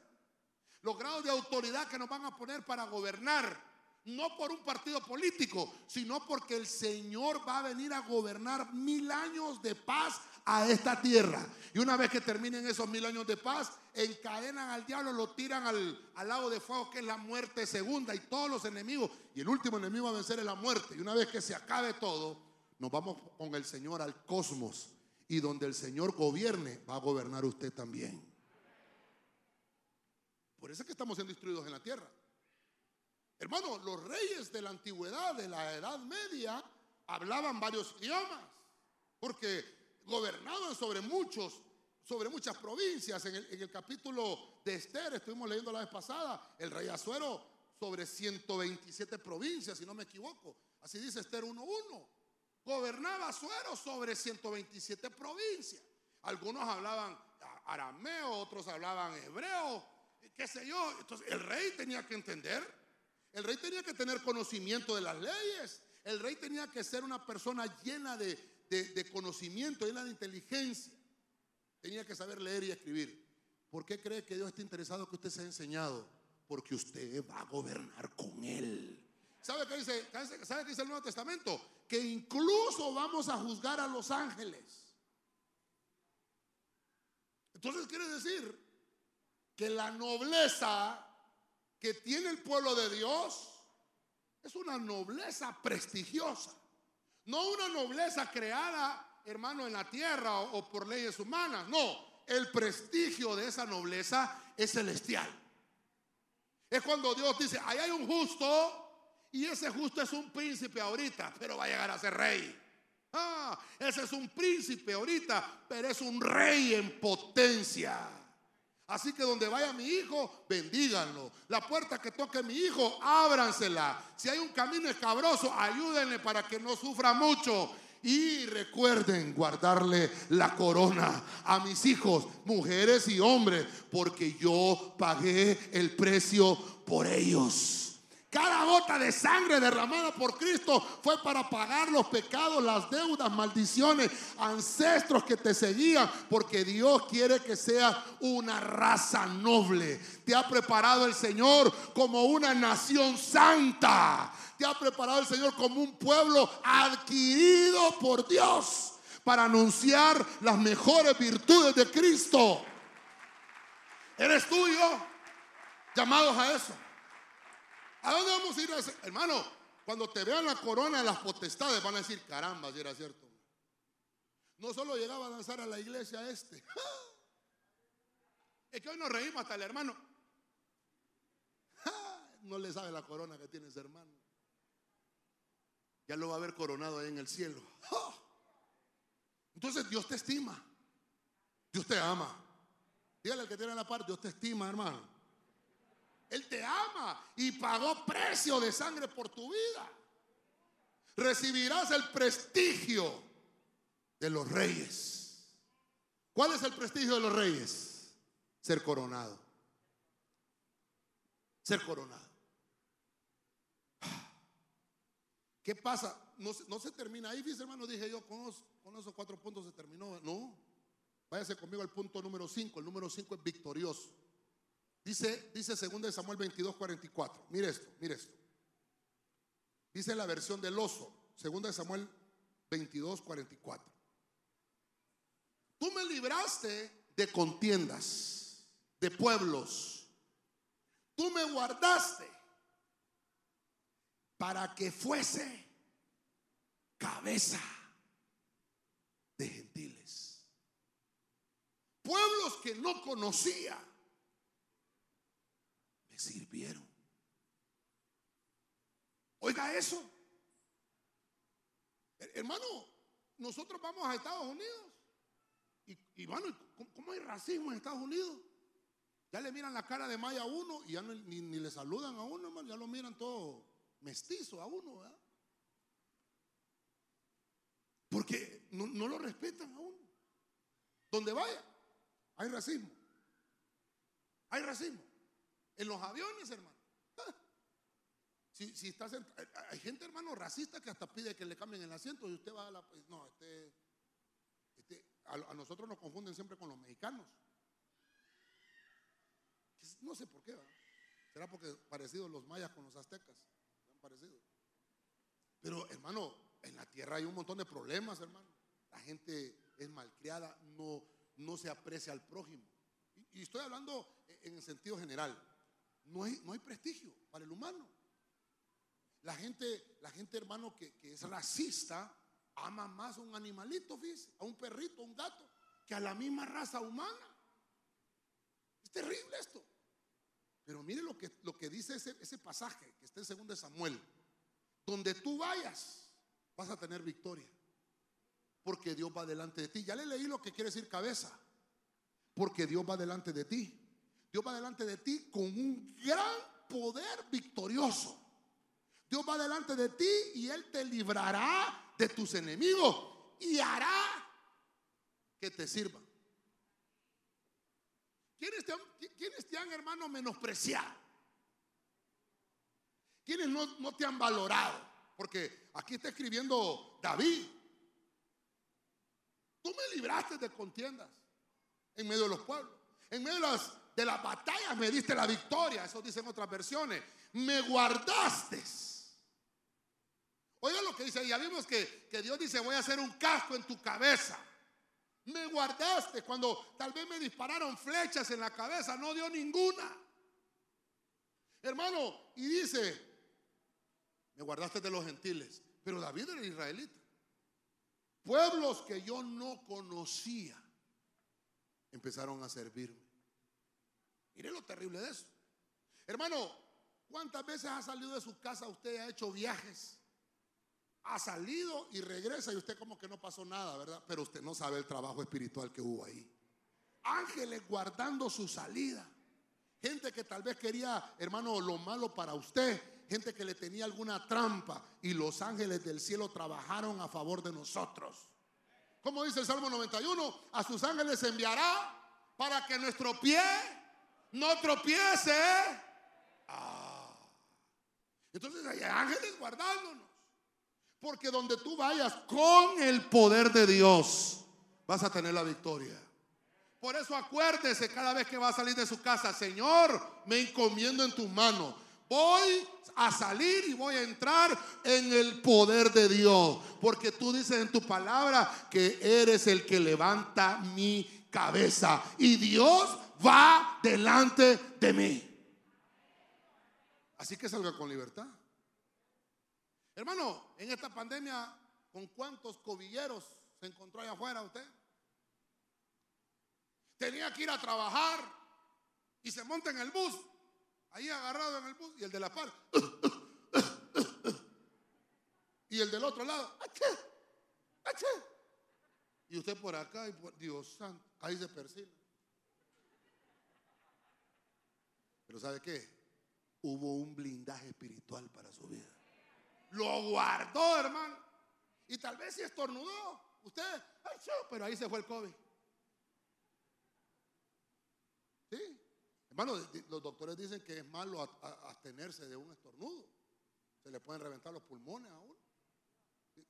S2: Los grados de autoridad que nos van a poner para gobernar. No por un partido político, sino porque el Señor va a venir a gobernar mil años de paz a esta tierra. Y una vez que terminen esos mil años de paz, encadenan al diablo, lo tiran al, al lago de fuego, que es la muerte segunda, y todos los enemigos. Y el último enemigo a vencer es la muerte. Y una vez que se acabe todo, nos vamos con el Señor al cosmos. Y donde el Señor gobierne, va a gobernar usted también. Por eso es que estamos siendo instruidos en la tierra. Hermano, los reyes de la antigüedad, de la Edad Media, hablaban varios idiomas. Porque gobernaban sobre muchos, sobre muchas provincias. En el, capítulo de Esther, estuvimos leyendo la vez pasada, el rey Azuero sobre 127 provincias, si no me equivoco. Así dice Esther 1.1. Gobernaba Azuero sobre 127 provincias. Algunos hablaban arameo, otros hablaban hebreo, qué sé yo. Entonces el rey tenía que entender, el rey tenía que tener conocimiento de las leyes, el rey tenía que ser una persona llena de, de, conocimiento, y la de inteligencia. Tenía que saber leer y escribir. ¿Por qué cree que Dios está interesado que usted sea enseñado? Porque usted va a gobernar con Él. ¿Sabe qué dice, ¿Sabe qué dice el Nuevo Testamento? Que incluso vamos a juzgar a los ángeles. Entonces quiere decir que la nobleza que tiene el pueblo de Dios es una nobleza prestigiosa. No una nobleza creada, hermano, en la tierra o, por leyes humanas. No, el prestigio de esa nobleza es celestial. Es cuando Dios dice, ahí hay un justo y ese justo es un príncipe ahorita, pero va a llegar a ser rey. Ah, ese es un príncipe ahorita, pero es un rey en potencia. Así que donde vaya mi hijo, bendíganlo. La puerta que toque mi hijo, ábransela. Si hay un camino escabroso, ayúdenle para que no sufra mucho. Y recuerden guardarle la corona a mis hijos, mujeres y hombres, porque yo pagué el precio por ellos. Cada gota de sangre derramada por Cristo fue para pagar los pecados, las deudas, maldiciones, ancestros que te seguían, porque Dios quiere que sea una raza noble. Te ha preparado el Señor como una nación santa. Te ha preparado el Señor como un pueblo adquirido por Dios para anunciar las mejores virtudes de Cristo. Eres tú y yo llamados a eso. ¿A dónde vamos a ir? A? Hermano, cuando te vean la corona de las potestades van a decir, caramba, si era cierto. No solo llegaba a danzar a la iglesia este. Es que hoy nos reímos hasta el hermano. No le sabe la corona que tiene ese hermano. Ya lo va a ver coronado ahí en el cielo. Entonces Dios te estima. Dios te ama. Dígale al que tiene la parte, Dios te estima, hermano. Y pagó precio de sangre por tu vida. Recibirás el prestigio de los reyes. ¿Cuál es el prestigio de los reyes? Ser coronado. Ser coronado. ¿Qué pasa? No, se- termina ahí, fíjese hermano, dije yo, con, con esos cuatro puntos se terminó. No, váyase conmigo al punto número 5. El número 5 es victorioso. Dice, dice 2 Samuel 22, 44. Mire esto, mire esto. Dice la versión del oso, 2 Samuel 22, 44. Tú me libraste de contiendas, de pueblos. Tú me guardaste para que fuese cabeza de gentiles. Pueblos que no conocía sirvieron. Oiga eso. Her- Hermano, nosotros vamos a Estados Unidos. Y, y bueno, ¿cómo, hay racismo en Estados Unidos? Ya le miran la cara de Maya a uno y ya no- ni, le saludan a uno, hermano. Ya lo miran todo mestizo a uno, ¿verdad? Porque no lo respetan a uno. Donde vaya, hay racismo. Hay racismo. En los aviones, hermano. Si, si estás en- hay gente, hermano, racista que hasta pide que le cambien el asiento y usted va a la. No, este. este a, nosotros nos confunden siempre con los mexicanos. No sé por qué, ¿verdad? Será porque parecidos los mayas con los aztecas. Han parecido. Pero, hermano, en la tierra hay un montón de problemas, hermano. La gente es malcriada, no, no se aprecia al prójimo. Y, y estoy hablando en el sentido general. No hay, prestigio para el humano. La gente, la gente, hermano, que, es racista, ama más a un animalito, a un perrito, a un gato, que a la misma raza humana. Es terrible esto. Pero mire lo que, lo que dice ese, ese pasaje que está en 2 de Samuel. Donde tú vayas, vas a tener victoria. Porque Dios va delante de ti. Ya le leí lo que quiere decir cabeza. Porque Dios va delante de ti. Dios va delante de ti con un gran poder victorioso. Dios va delante de ti y Él te librará de tus enemigos y hará que te sirvan. ¿Quiénes te han, quiénes hermano, menospreciado? ¿Quiénes no, no te han valorado? Porque aquí está escribiendo David. Tú me libraste de contiendas en medio de los pueblos. En medio de las, de las batallas me diste la victoria. Eso dicen otras versiones. Me guardaste. Oiga lo que dice. Ya vimos que, que Dios dice, voy a hacer un casco en tu cabeza. Me guardaste cuando tal vez me dispararon flechas en la cabeza. No dio ninguna. Hermano, y dice, me guardaste de los gentiles. Pero David era israelita. Pueblos que yo no conocía empezaron a servirme. Mire lo terrible de eso. Hermano, ¿cuántas veces ha salido de su casa usted ha hecho viajes? Ha salido y regresa y usted como que no pasó nada, ¿verdad? Pero usted no sabe el trabajo espiritual que hubo ahí. Ángeles guardando su salida. Gente que tal vez quería, hermano, lo malo para usted. Gente que le tenía alguna trampa. Y los ángeles del cielo trabajaron a favor de nosotros. Como dice el Salmo 91, a sus ángeles enviará para que nuestro pie no tropiece. Ah. Entonces hay ángeles guardándonos. Porque donde tú vayas con el poder de Dios, vas a tener la victoria. Por eso acuérdese cada vez que va a salir de su casa, Señor, me encomiendo en tus manos. Voy a salir y voy a entrar en el poder de Dios. Porque tú dices en tu palabra que eres el que levanta mi cabeza. Y Dios va delante de mí. Así que salga con libertad. Hermano, en esta pandemia, ¿con cuántos cobilleros se encontró allá afuera usted? Tenía que ir a trabajar y se monta en el bus, ahí agarrado en el bus, y el de la par. Y el del otro lado. Y usted por acá, Dios santo, ahí se persigue. Pero ¿sabe qué? Hubo un blindaje espiritual para su vida. Lo guardó, hermano. Y tal vez si estornudó, usted, ¡ay, pero ahí se fue el COVID. Sí. Hermano, los doctores dicen que es malo abstenerse de un estornudo. Se le pueden reventar los pulmones a uno.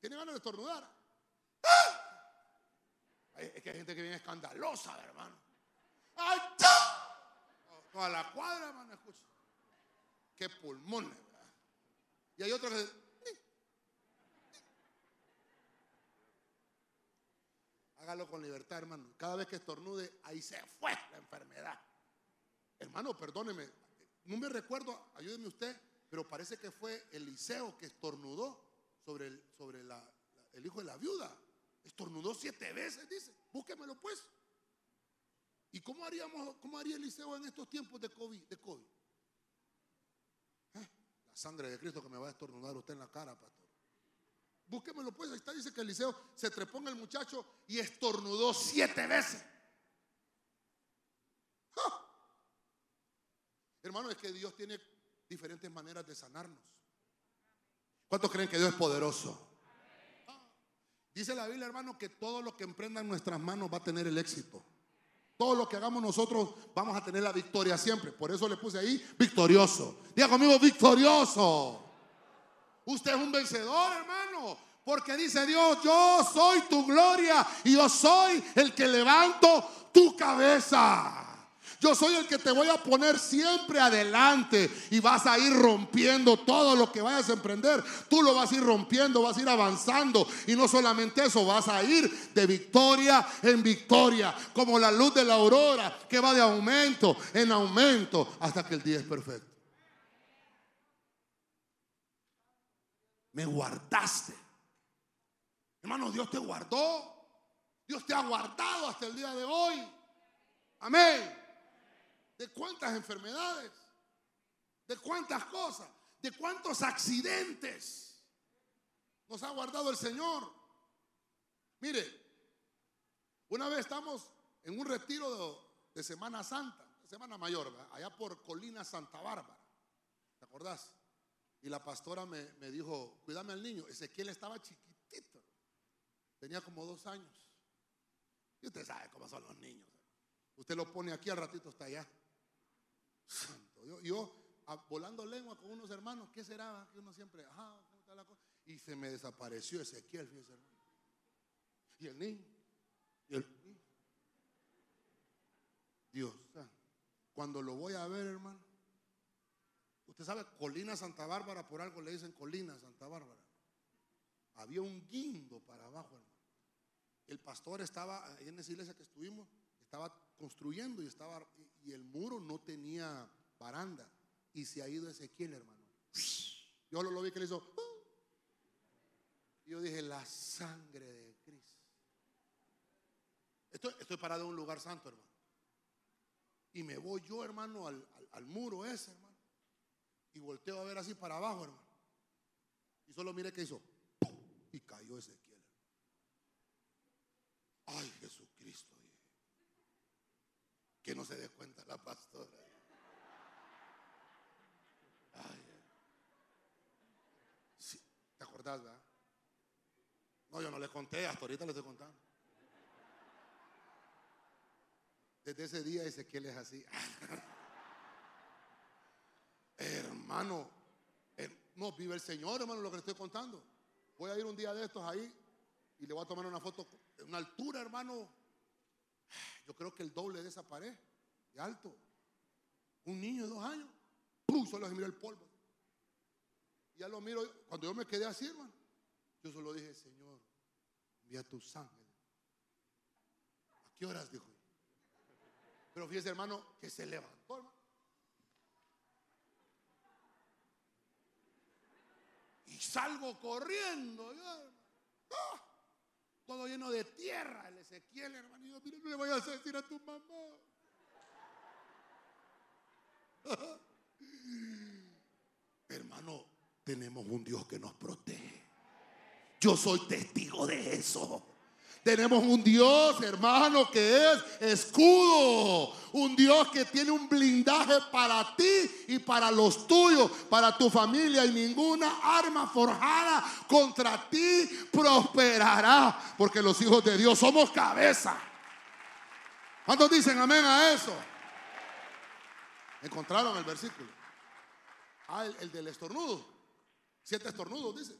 S2: ¿Tiene ganas de estornudar? ¡Ah! Es que hay gente que viene escandalosa, hermano. ¡Ay, Toda la cuadra, hermano, escucha. Qué pulmones, ¿verdad? Y hay otros que. Hágalo con libertad, hermano. Cada vez que estornude, ahí se fue la enfermedad. Hermano, perdóneme, no me recuerdo, ayúdeme usted, pero parece que fue Eliseo que estornudó sobre el, sobre el hijo de la viuda. Estornudó siete veces, dice. Búsquemelo pues. ¿Y cómo haríamos, cómo haría Eliseo en estos tiempos de COVID? De COVID? ¿Eh? La sangre de Cristo que me va a estornudar usted en la cara, pastor. Búsquemelo pues. Ahí está, dice que Eliseo se trepó en el muchacho y estornudó siete veces. Hermano, es que Dios tiene diferentes maneras de sanarnos. ¿Cuántos creen que Dios es poderoso? Dice la Biblia, hermano, que todo lo que emprenda en nuestras manos va a tener el éxito. Todo lo que hagamos nosotros vamos a tener la victoria siempre. Por eso le puse ahí victorioso. Diga conmigo, victorioso. Usted es un vencedor, hermano. Porque dice Dios, yo soy tu gloria y yo soy el que levanto tu cabeza. Yo soy el que te voy a poner siempre adelante y vas a ir rompiendo todo lo que vayas a emprender. Tú lo vas a ir rompiendo, vas a ir avanzando. Y no solamente eso, vas a ir de victoria en victoria, como la luz de la aurora que va de aumento en aumento hasta que el día es perfecto. Me guardaste. Hermano, Dios te guardó. Dios te ha guardado hasta el día de hoy. Amén de cuántas enfermedades, de cuántas cosas, de cuántos accidentes nos ha guardado el Señor. Mire, una vez estamos en un retiro de, Semana Santa, Semana Mayor, allá por Colina Santa Bárbara. ¿Te acordás? Y la pastora me, dijo, cuídame al niño. Ezequiel estaba chiquitito, tenía como dos años. Y usted sabe cómo son los niños. Usted lo pone aquí, al ratito está allá. Santo Yo, volando lengua con unos hermanos, ¿qué será? Que uno siempre, ajá, la cosa? Y se me desapareció Ezequiel, fíjese, hermano. Y el niño, y el niño. Dios, cuando lo voy a ver, hermano, usted sabe, Colina Santa Bárbara, por algo le dicen Colina Santa Bárbara. Había un guindo para abajo, hermano. El pastor estaba, en esa iglesia que estuvimos, estaba construyendo y, estaba, y el muro no tenía baranda. Y se ha ido Ezequiel, hermano. Yo lo, vi que le hizo. ¡uh! yo dije, la sangre de Cristo. Estoy, parado en un lugar santo, hermano. Y me voy yo, hermano, al, al muro ese, hermano. Y volteo a ver así para abajo, hermano. Y solo mire que hizo. Y cayó Ezequiel. Ay, Jesucristo que no se dé cuenta la pastora. ¿Te acordás, verdad? No, yo no le conté, hasta ahorita le estoy contando. Desde ese día Ezequiel es así. Hermano, No, vive el Señor, hermano, lo que le estoy contando. Voy a ir un día de estos ahí y le voy a tomar una foto una altura, hermano. Yo creo que el doble de esa pared, de alto. Un niño de dos años. ¡Pum! Solo se miró el polvo. Ya lo miro. Cuando yo me quedé así, hermano, yo solo dije, Señor, envía tus ángeles. ¿A qué horas? Dijo. Pero fíjese, hermano, que se levantó, hermano. Y salgo corriendo. ¡ah! Todo lleno de tierra. El Ezequiel, hermano. y mira, no le vayas a decir a tu mamá. Hermano, tenemos un Dios que nos protege. Yo soy testigo de eso. Tenemos un Dios, hermano, que es escudo. Un Dios que tiene un blindaje para ti y para los tuyos, para tu familia. Y ninguna arma forjada contra ti prosperará. Porque los hijos de Dios somos cabeza. ¿Cuántos dicen amén a eso? ¿Encontraron el versículo? Ah, el, el del estornudo. Siete estornudos, dice.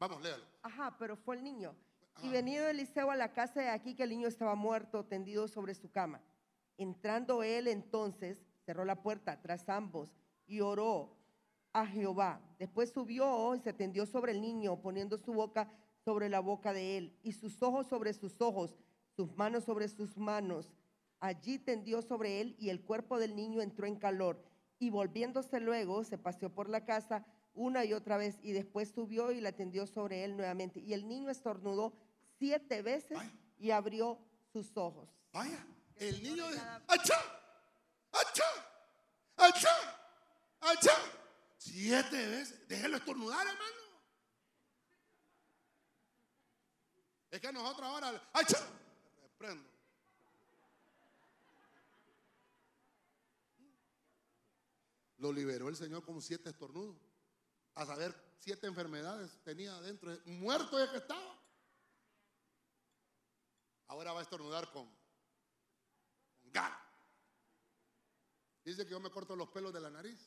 S2: Vamos, léalo.
S5: Ajá, pero fue el niño. Y venido Eliseo a la casa de aquí que el niño estaba muerto, tendido sobre su cama. Entrando él entonces, cerró la puerta tras ambos y oró a Jehová. Después subió y se tendió sobre el niño, poniendo su boca sobre la boca de él y sus ojos sobre sus ojos, sus manos sobre sus manos. Allí tendió sobre él y el cuerpo del niño entró en calor. Y volviéndose luego, se paseó por la casa una y otra vez y después subió y la tendió sobre él nuevamente. Y el niño estornudó siete veces y abrió sus ojos.
S2: Vaya, el niño de ¡Achá! ¡Achá! ¡Achá! ¡Achá! Siete veces. Déjelo estornudar, hermano. Es que nosotros ahora, ¡achá! Reprendo. Lo liberó el Señor con siete estornudos. A saber, siete enfermedades tenía adentro. Muerto ya que estaba. Ahora va a estornudar con, con gana. Dice que yo me corto los pelos de la nariz.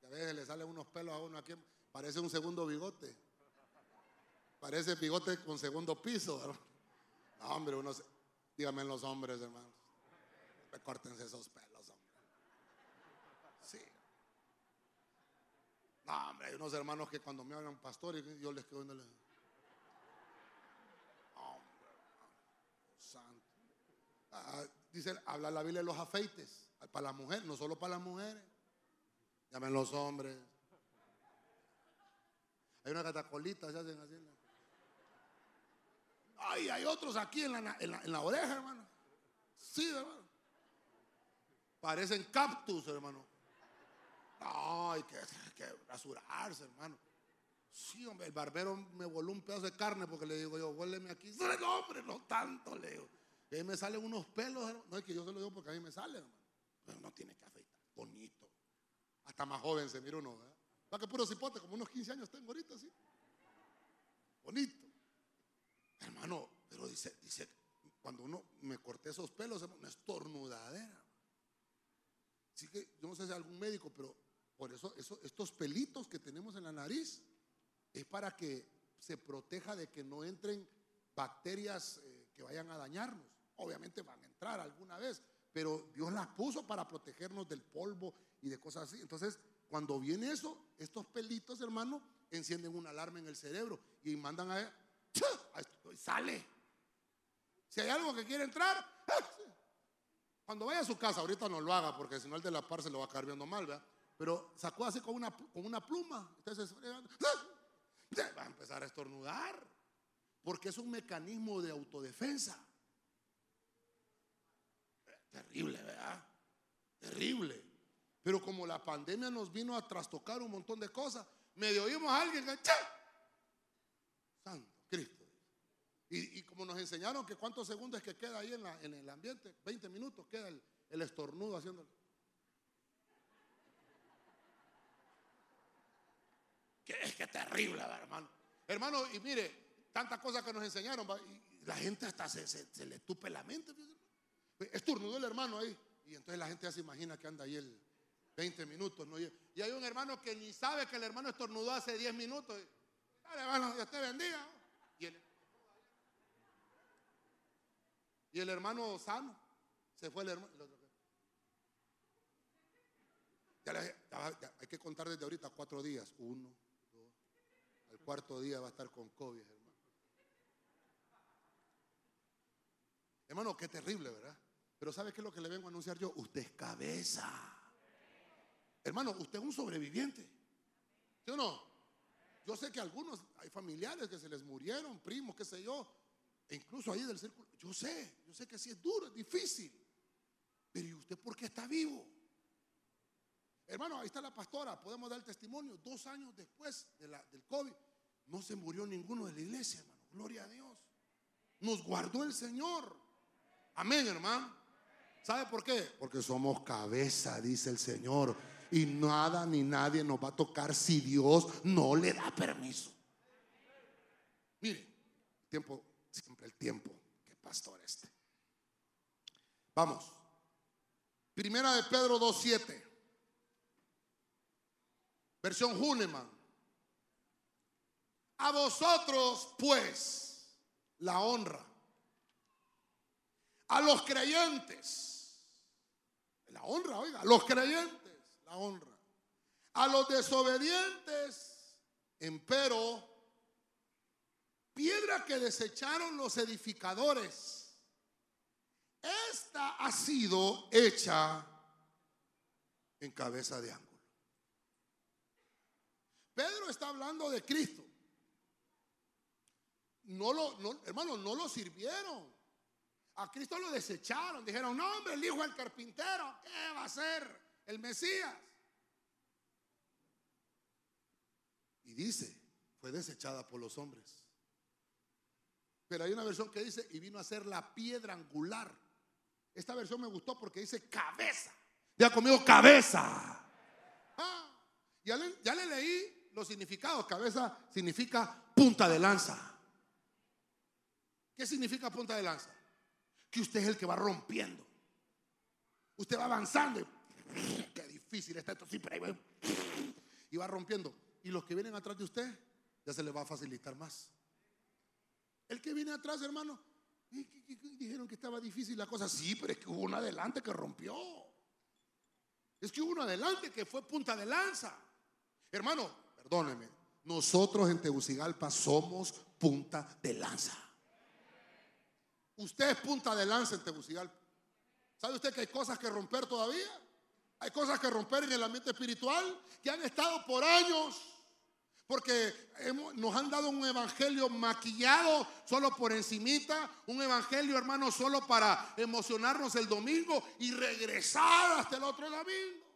S2: Que a veces le salen unos pelos a uno aquí. Parece un segundo bigote. Parece bigote con segundo piso. No, hombre, uno se- díganme los hombres, hermanos. Recórtense esos pelos, hombre. Sí. No, hombre, hay unos hermanos que cuando me hablan pastor, yo les quedo viéndole. Hombre, hermano, santo. Ah, dice, habla la Biblia de los afeites. Para las mujeres, no solo para las mujeres. Llamen los hombres. Hay una catacolita, se hacen así. en Ay, hay otros aquí en la, en en oreja, hermano. Sí, hermano. Parecen cactus, hermano. No, hay que, rasurarse, hermano. Sí, hombre, el barbero me voló un pedazo de carne porque le digo yo, huéleme aquí. No, hombre, no tanto, le digo. Y ahí me salen unos pelos. No es que yo se lo digo porque a mí me salen, hermano. Pero no tiene que afeitar. Bonito. Hasta más joven se mira uno, ¿verdad? Va que puro cipote, como unos 15 años tengo ahorita, sí. Bonito. Hermano, pero dice, dice, cuando uno me corté esos pelos, hermano, una estornudadera. Así que yo no sé si algún médico, pero por eso, estos pelitos que tenemos en la nariz es para que se proteja de que no entren bacterias eh, que vayan a dañarnos. Obviamente van a entrar alguna vez, pero Dios las puso para protegernos del polvo y de cosas así. Entonces, cuando viene eso, estos pelitos, hermano, encienden una alarma en el cerebro y mandan a, sale. Si hay algo que quiere entrar, ¡ah! cuando vaya a su casa, ahorita no lo haga, porque si no el de la par se lo va a mal, ¿verdad? Pero sacó así con una, con una pluma, entonces va a empezar a estornudar, porque es un mecanismo de autodefensa. Terrible, ¿verdad? Terrible. Pero como la pandemia nos vino a trastocar un montón de cosas, medio oímos a alguien que. Santo Cristo. Y, y como nos enseñaron que cuántos segundos es que queda ahí en, la- en el ambiente, 20 minutos queda el, el estornudo haciéndolo. Es que terrible, ¿verdad, hermano. Hermano, y mire, tantas cosas que nos enseñaron, y la gente hasta se, se- le tupe la mente. Estornudó el hermano ahí. Y entonces la gente ya se imagina que anda ahí el, 20 minutos. ¿no? Y hay un hermano que ni sabe que el hermano estornudó hace 10 minutos. Dale, hermano, Dios te bendiga. Y el, hermano sano. Se fue el hermano. hay que contar desde ahorita cuatro días. Uno, cuarto día va a estar con COVID, hermano. Hermano, qué terrible, ¿verdad? Pero ¿sabe qué es lo que le vengo a anunciar yo? Usted es cabeza. Hermano, usted es un sobreviviente. ¿Sí o no? Yo sé que algunos, hay familiares que se les murieron, primos, qué sé yo, e incluso ahí del círculo. Yo sé, yo sé que sí es duro, es difícil. Pero ¿y usted por qué está vivo? Hermano, ahí está la pastora, podemos dar testimonio. Dos años después de la- del COVID, no se murió ninguno de la iglesia, hermano. Gloria a Dios. Nos guardó el Señor. Amén, hermano. ¿Sabe por qué? Porque somos cabeza, dice el Señor. Y nada ni nadie nos va a tocar si Dios no le da permiso. Mire, tiempo, siempre el tiempo. Qué pastor este. Vamos. Primera de Pedro 2.7. Versión Huneman. A vosotros, pues, la honra. A los creyentes. La honra, oiga, a los creyentes, la honra. A los desobedientes, empero, piedra que desecharon los edificadores. Esta ha sido hecha en cabeza de ángulo. Pedro está hablando de Cristo. No lo, no, hermano, no lo sirvieron. A Cristo lo desecharon. Dijeron, no, hombre, el hijo del carpintero, ¿qué va a ser? El Mesías. Y dice, fue desechada por los hombres. Pero hay una versión que dice, y vino a ser la piedra angular. Esta versión me gustó porque dice cabeza. Ya conmigo cabeza. Ah, ya, le, ya le leí los significados. Cabeza significa punta de lanza. ¿Qué significa punta de lanza? Que usted es el que va rompiendo. Usted va avanzando. Qué difícil está esto. Sí, pero ahí va. Y va rompiendo. Y los que vienen atrás de usted, ya se les va a facilitar más. El que viene atrás, hermano, dijeron que estaba difícil la cosa. Sí, pero es que hubo uno adelante que rompió. Es que hubo uno adelante que fue punta de lanza. Hermano, perdóneme. Nosotros en Tegucigalpa somos punta de lanza. Usted es punta de lanza en Tegucigalpa. ¿Sabe usted que hay cosas que romper todavía? Hay cosas que romper en el ambiente espiritual que han estado por años. Porque nos han dado un evangelio maquillado solo por encimita, un evangelio hermano solo para emocionarnos el domingo y regresar hasta el otro domingo.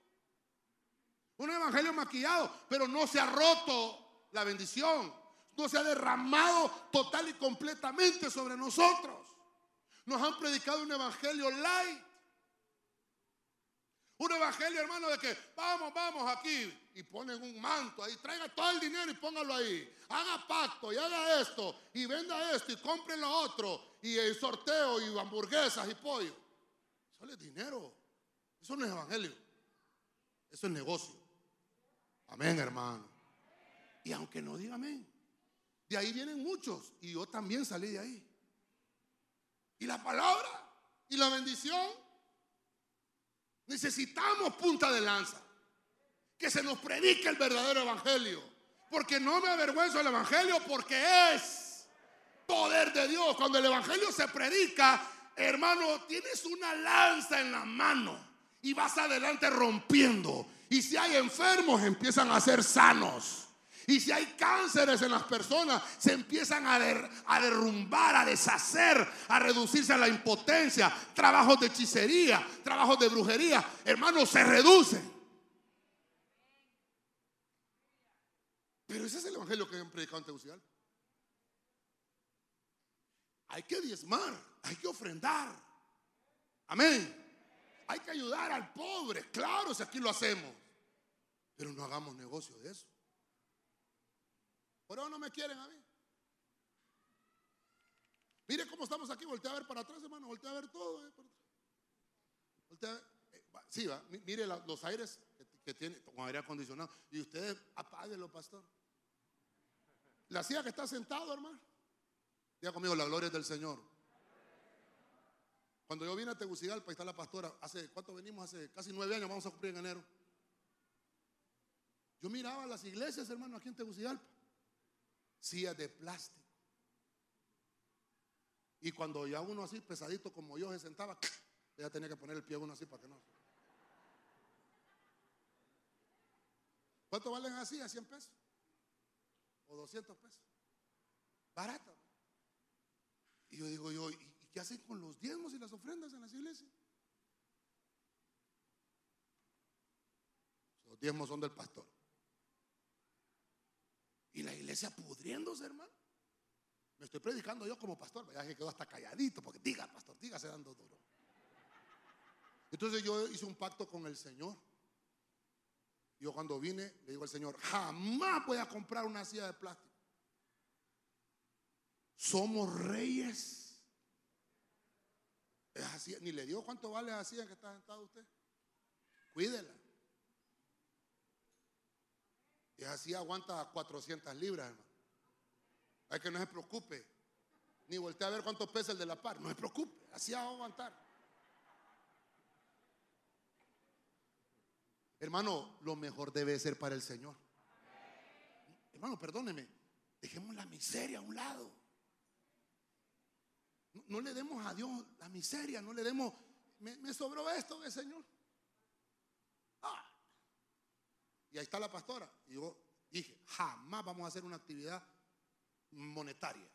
S2: Un evangelio maquillado, pero no se ha roto la bendición, no se ha derramado total y completamente sobre nosotros. Nos han predicado un evangelio light. Un evangelio, hermano, de que vamos, vamos aquí y ponen un manto ahí, traiga todo el dinero y póngalo ahí. Haga pacto y haga esto y venda esto y compre lo otro y el sorteo y hamburguesas y pollo. Eso es dinero. Eso no es evangelio. Eso es negocio. Amén, hermano. Y aunque no diga amén, de ahí vienen muchos y yo también salí de ahí. Y la palabra y la bendición Necesitamos punta de lanza. Que se nos predique el verdadero evangelio. Porque no me avergüenzo del evangelio porque es poder de Dios. Cuando el evangelio se predica, hermano, tienes una lanza en la mano y vas adelante rompiendo. Y si hay enfermos, empiezan a ser sanos. Y si hay cánceres en las personas, se empiezan a, der- a derrumbar, a deshacer, a reducirse a la impotencia. Trabajos de hechicería, trabajos de brujería, hermanos, se reducen. Pero ese es el evangelio que han predicado en Tegucigalpa. Hay que diezmar, hay que ofrendar. Amén. Hay que ayudar al pobre, claro, si aquí lo hacemos. Pero no hagamos negocio de eso. Por eso no me quieren a mí. Mire cómo estamos aquí. Voltea a ver para atrás, hermano. Voltea a ver todo. eh. Voltea a ver. Eh, sí, va. Mi- Mire los aires que, que tiene con aire acondicionado. Y ustedes apáguenlo, pastor. La silla que está sentado, hermano. Diga conmigo, la gloria es del Señor. Cuando yo vine a Tegucigalpa, ahí está la pastora, hace, ¿cuánto venimos? Hace casi nueve años, vamos a cumplir en enero. Yo miraba las iglesias, hermano, aquí en Tegucigalpa. Sillas de plástico. Y cuando ya uno así, pesadito como yo, se sentaba, ella tenía que poner el pie uno así para que no. ¿Cuánto valen así? ¿A 100 pesos? ¿O 200 pesos? Barato. Y yo digo yo, ¿y qué hacen con los diezmos y las ofrendas en las iglesias? Los diezmos son del pastor. Y la iglesia pudriéndose, hermano. Me estoy predicando yo como pastor, ya que quedó hasta calladito, porque diga, pastor, dígase dando duro. Entonces yo hice un pacto con el Señor. Yo cuando vine le digo al Señor, jamás voy a comprar una silla de plástico. Somos reyes. Es así, ni le digo cuánto vale la silla que está sentado usted. Cuídela. Y así aguanta 400 libras, hermano. Hay que no se preocupe. Ni voltee a ver cuánto pesa el de la par. No se preocupe. Así va a aguantar. Hermano, lo mejor debe ser para el Señor. Hermano, perdóneme. Dejemos la miseria a un lado. No, le demos a Dios la miseria. No le demos. Me, sobró esto Señor. Ah. Y ahí está la pastora. Y yo dije, jamás vamos a hacer una actividad monetaria.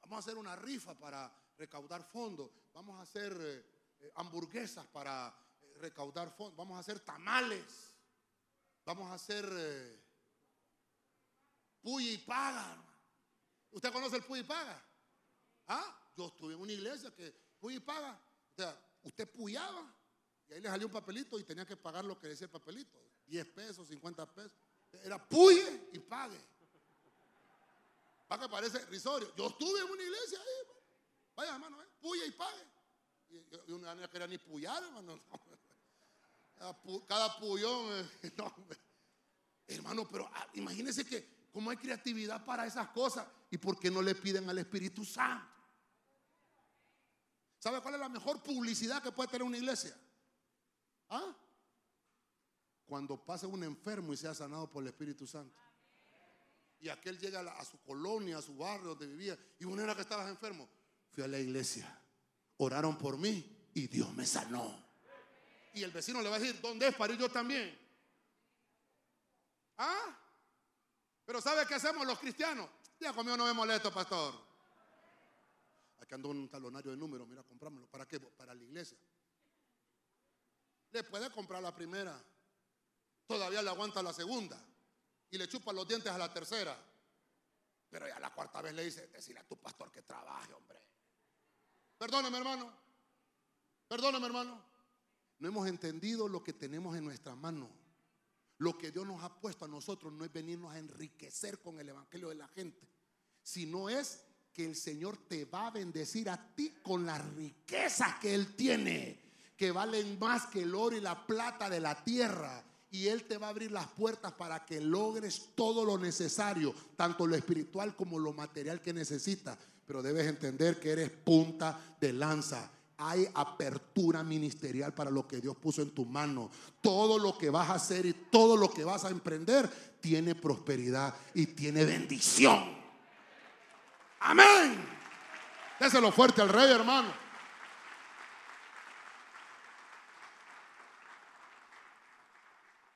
S2: Vamos a hacer una rifa para recaudar fondos. Vamos a hacer eh, eh, hamburguesas para recaudar fondos, vamos a hacer tamales, vamos a hacer eh, y paga. ¿Usted conoce el puy y paga? ¿Ah? Yo estuve en una iglesia que puy y paga. O sea, usted puyaba y ahí le salió un papelito y tenía que pagar lo que decía el papelito. 10 pesos, 50 pesos. Era puye y pague. Para que parece risorio. Yo estuve en una iglesia ahí. Vaya, hermano, ¿eh? puye y pague. Y, una no quería ni puyar, hermano. Cada pullón. Eh, hermano, pero ah, imagínense que como hay creatividad para esas cosas y por qué no le piden al Espíritu Santo. ¿Sabe cuál es la mejor publicidad que puede tener una iglesia? ¿Ah? Cuando pase un enfermo y sea sanado por el Espíritu Santo. Y aquel llega a, su colonia, a su barrio donde vivía, y una era que estabas enfermo. Fui a la iglesia, oraron por mí y Dios me sanó. Y el vecino le va a decir, ¿dónde es para ir yo también? ¿Ah? Pero ¿sabe qué hacemos los cristianos? Ya conmigo no me molesto, pastor. Aquí ando un talonario de números, mira, comprámoslo. ¿Para qué? Para la iglesia. Le puede comprar la primera. Todavía le aguanta la segunda. Y le chupa los dientes a la tercera. Pero ya la cuarta vez le dice, decirle a tu pastor que trabaje, hombre. Perdóname, hermano. Perdóname, hermano. No hemos entendido lo que tenemos en nuestras manos. Lo que Dios nos ha puesto a nosotros no es venirnos a enriquecer con el Evangelio de la gente, sino es que el Señor te va a bendecir a ti con las riquezas que Él tiene, que valen más que el oro y la plata de la tierra. Y Él te va a abrir las puertas para que logres todo lo necesario, tanto lo espiritual como lo material que necesitas. Pero debes entender que eres punta de lanza hay apertura ministerial para lo que Dios puso en tu mano. Todo lo que vas a hacer y todo lo que vas a emprender tiene prosperidad y tiene bendición. Amén. Déselo fuerte al rey, hermano.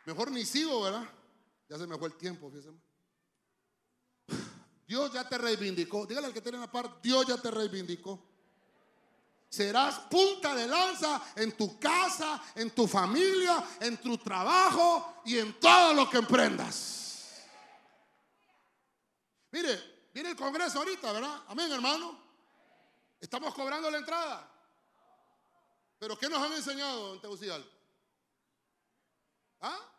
S2: Mejor ni sigo, ¿verdad? Ya se me fue el tiempo, fíjese. Dios ya te reivindicó. Dígale al que tiene la par, Dios ya te reivindicó. Serás punta de lanza en tu casa, en tu familia, en tu trabajo y en todo lo que emprendas. Mire, viene el Congreso ahorita, ¿verdad? Amén, hermano. Estamos cobrando la entrada. Pero ¿qué nos han enseñado en Tegucigalpa? ¿Ah?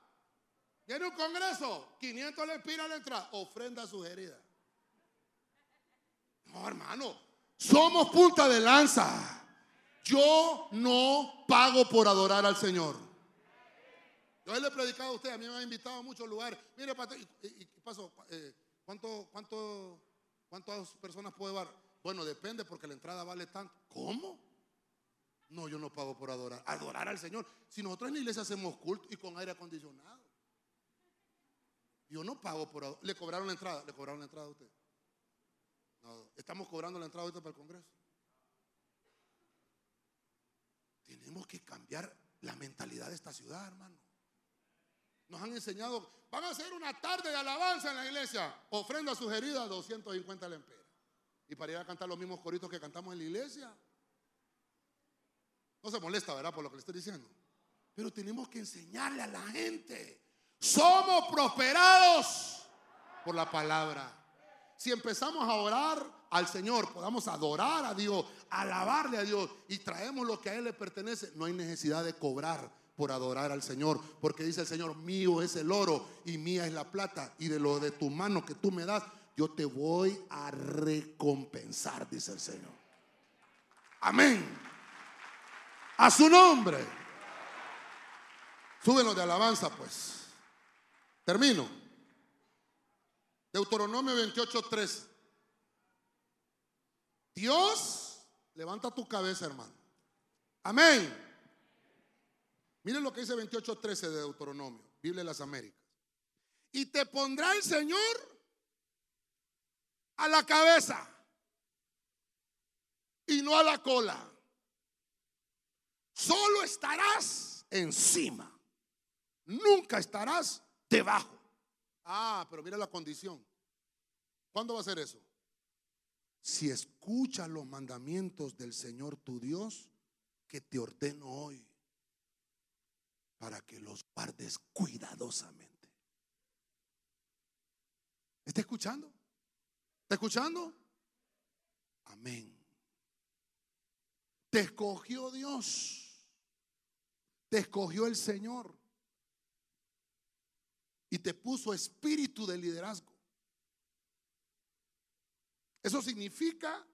S2: Viene un Congreso, 500 le pira la entrada, ofrenda sugerida. No, hermano, somos punta de lanza. Yo no pago por adorar al Señor. Yo le he predicado a usted, a mí me han invitado a muchos lugares. Mire, pastor, ¿y, qué pasó? Eh, ¿cuánto, cuánto, ¿Cuántas personas puede llevar? Bueno, depende porque la entrada vale tanto. ¿Cómo? No, yo no pago por adorar. Adorar al Señor. Si nosotros en la iglesia hacemos culto y con aire acondicionado. Yo no pago por. ¿Le cobraron la entrada? ¿Le cobraron la entrada a usted? No, estamos cobrando la entrada ahorita para el Congreso. Tenemos que cambiar la mentalidad de esta ciudad, hermano. Nos han enseñado, van a hacer una tarde de alabanza en la iglesia. Ofrenda sugerida, 250 lempiras. Y para ir a cantar los mismos coritos que cantamos en la iglesia. No se molesta, ¿verdad? Por lo que le estoy diciendo. Pero tenemos que enseñarle a la gente. Somos prosperados por la palabra. Si empezamos a orar al Señor, podamos adorar a Dios, alabarle a Dios y traemos lo que a Él le pertenece, no hay necesidad de cobrar por adorar al Señor, porque dice el Señor, mío es el oro y mía es la plata, y de lo de tu mano que tú me das, yo te voy a recompensar, dice el Señor. Amén. A su nombre. Súbenos de alabanza, pues. Termino. Deuteronomio 28:13. Dios, levanta tu cabeza, hermano. Amén. Miren lo que dice 28:13 de Deuteronomio, Biblia de las Américas. Y te pondrá el Señor a la cabeza y no a la cola. Solo estarás encima. Nunca estarás debajo. Ah, pero mira la condición. ¿Cuándo va a ser eso? Si escuchas los mandamientos del Señor tu Dios que te ordeno hoy para que los guardes cuidadosamente. ¿Está escuchando? ¿Está escuchando? Amén. Te escogió Dios. Te escogió el Señor. Y te puso espíritu de liderazgo. Eso significa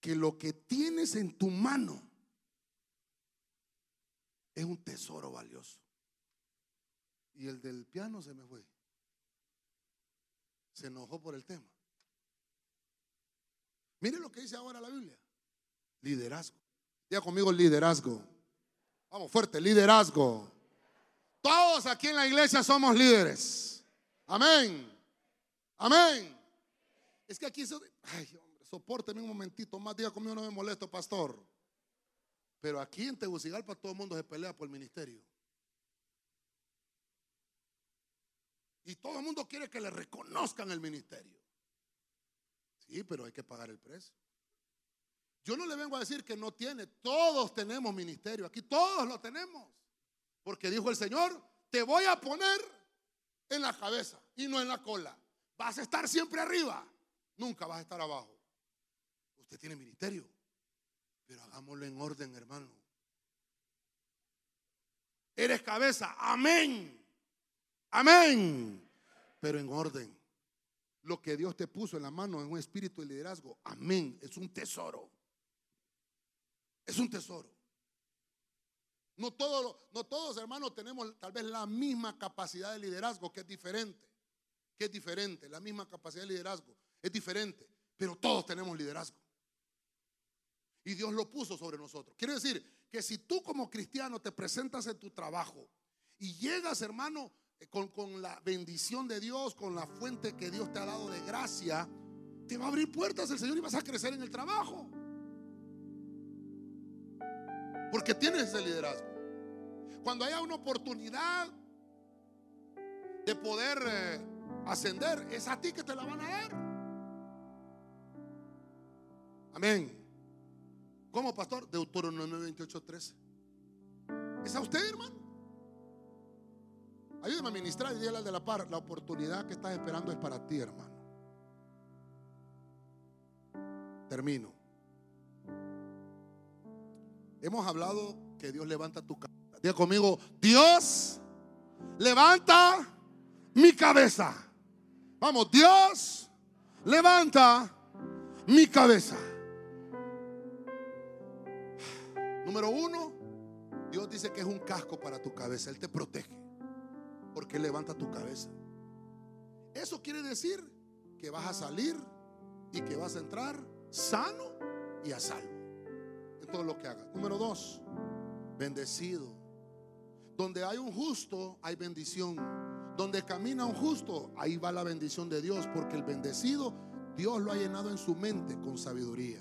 S2: que lo que tienes en tu mano es un tesoro valioso. Y el del piano se me fue. Se enojó por el tema. Mire lo que dice ahora la Biblia. Liderazgo. Diga conmigo liderazgo. Vamos fuerte, liderazgo. Todos aquí en la iglesia somos líderes. Amén. Amén. Es que aquí, ay, hombre, soporteme un momentito más. Diga conmigo, no me molesto, pastor. Pero aquí en Tegucigalpa todo el mundo se pelea por el ministerio. Y todo el mundo quiere que le reconozcan el ministerio. Sí, pero hay que pagar el precio. Yo no le vengo a decir que no tiene. Todos tenemos ministerio. Aquí todos lo tenemos. Porque dijo el Señor, te voy a poner en la cabeza y no en la cola. Vas a estar siempre arriba. Nunca vas a estar abajo. Usted tiene ministerio. Pero hagámoslo en orden, hermano. Eres cabeza. Amén. Amén. Pero en orden. Lo que Dios te puso en la mano es un espíritu de liderazgo. Amén. Es un tesoro. Es un tesoro. No, todos, no todos, hermanos, tenemos tal vez la misma capacidad de liderazgo, que es diferente. Que es diferente. La misma capacidad de liderazgo es diferente. Pero todos tenemos liderazgo. Y Dios lo puso sobre nosotros. Quiere decir que si tú como cristiano te presentas en tu trabajo y llegas, hermano, eh, con, con la bendición de Dios, con la fuente que Dios te ha dado de gracia, te va a abrir puertas el Señor y vas a crecer en el trabajo. Porque tienes ese liderazgo. Cuando haya una oportunidad de poder eh, ascender, es a ti que te la van a dar. Amén. ¿Cómo, pastor? Deuteronomio 28, 13. ¿Es a usted, hermano? Ayúdame a ministrar y dígale al de la par. La oportunidad que estás esperando es para ti, hermano. Termino. Hemos hablado que Dios levanta tu cabeza. Diga conmigo, Dios levanta mi cabeza. Vamos, Dios levanta mi cabeza. Número uno, Dios dice que es un casco para tu cabeza. Él te protege. Porque Él levanta tu cabeza. Eso quiere decir que vas a salir y que vas a entrar sano y a salvo. En todo lo que hagas. Número dos, bendecido. Donde hay un justo, hay bendición. Donde camina un justo, ahí va la bendición de Dios. Porque el bendecido, Dios lo ha llenado en su mente con sabiduría.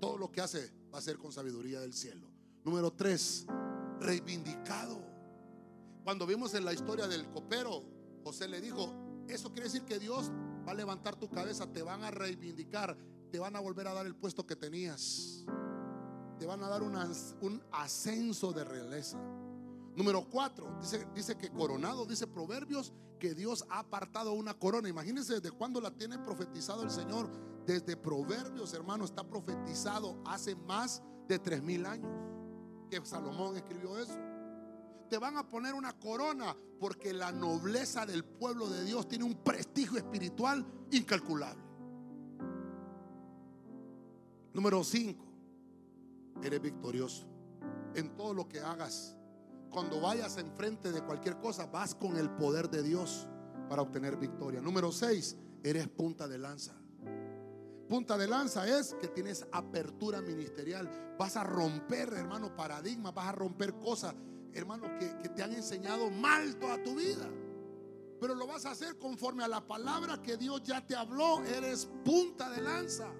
S2: Todo lo que hace va a ser con sabiduría del cielo. Número tres, reivindicado. Cuando vimos en la historia del copero, José le dijo, eso quiere decir que Dios va a levantar tu cabeza, te van a reivindicar, te van a volver a dar el puesto que tenías. Te van a dar un, un ascenso de realeza. Número cuatro, dice, dice que coronado, dice Proverbios, que Dios ha apartado una corona. Imagínense desde cuándo la tiene profetizado el Señor. Desde Proverbios, hermano, está profetizado hace más de tres mil años que Salomón escribió eso. Te van a poner una corona porque la nobleza del pueblo de Dios tiene un prestigio espiritual incalculable. Número 5. Eres victorioso en todo lo que hagas. Cuando vayas enfrente de cualquier cosa, vas con el poder de Dios para obtener victoria. Número 6. Eres punta de lanza. Punta de lanza es que tienes apertura ministerial. Vas a romper, hermano, paradigmas, vas a romper cosas, hermano, que, que te han enseñado mal toda tu vida. Pero lo vas a hacer conforme a la palabra que Dios ya te habló. Eres punta de lanza.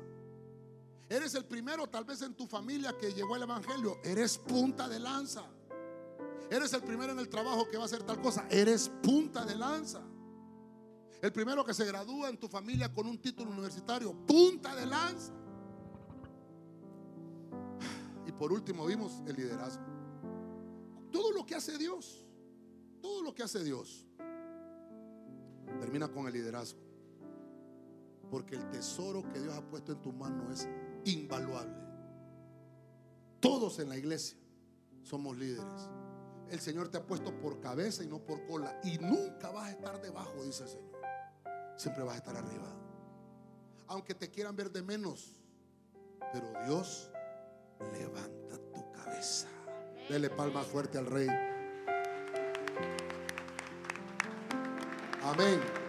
S2: Eres el primero tal vez en tu familia que llegó el Evangelio. Eres punta de lanza. Eres el primero en el trabajo que va a hacer tal cosa. Eres punta de lanza. El primero que se gradúa en tu familia con un título universitario. Punta de lanza. Y por último vimos el liderazgo. Todo lo que hace Dios. Todo lo que hace Dios. Termina con el liderazgo. Porque el tesoro que Dios ha puesto en tu mano es invaluable. Todos en la iglesia somos líderes. El Señor te ha puesto por cabeza y no por cola. Y nunca vas a estar debajo, dice el Señor. Siempre vas a estar arriba. Aunque te quieran ver de menos. Pero Dios levanta tu cabeza. Dele palmas fuerte al rey. Amén.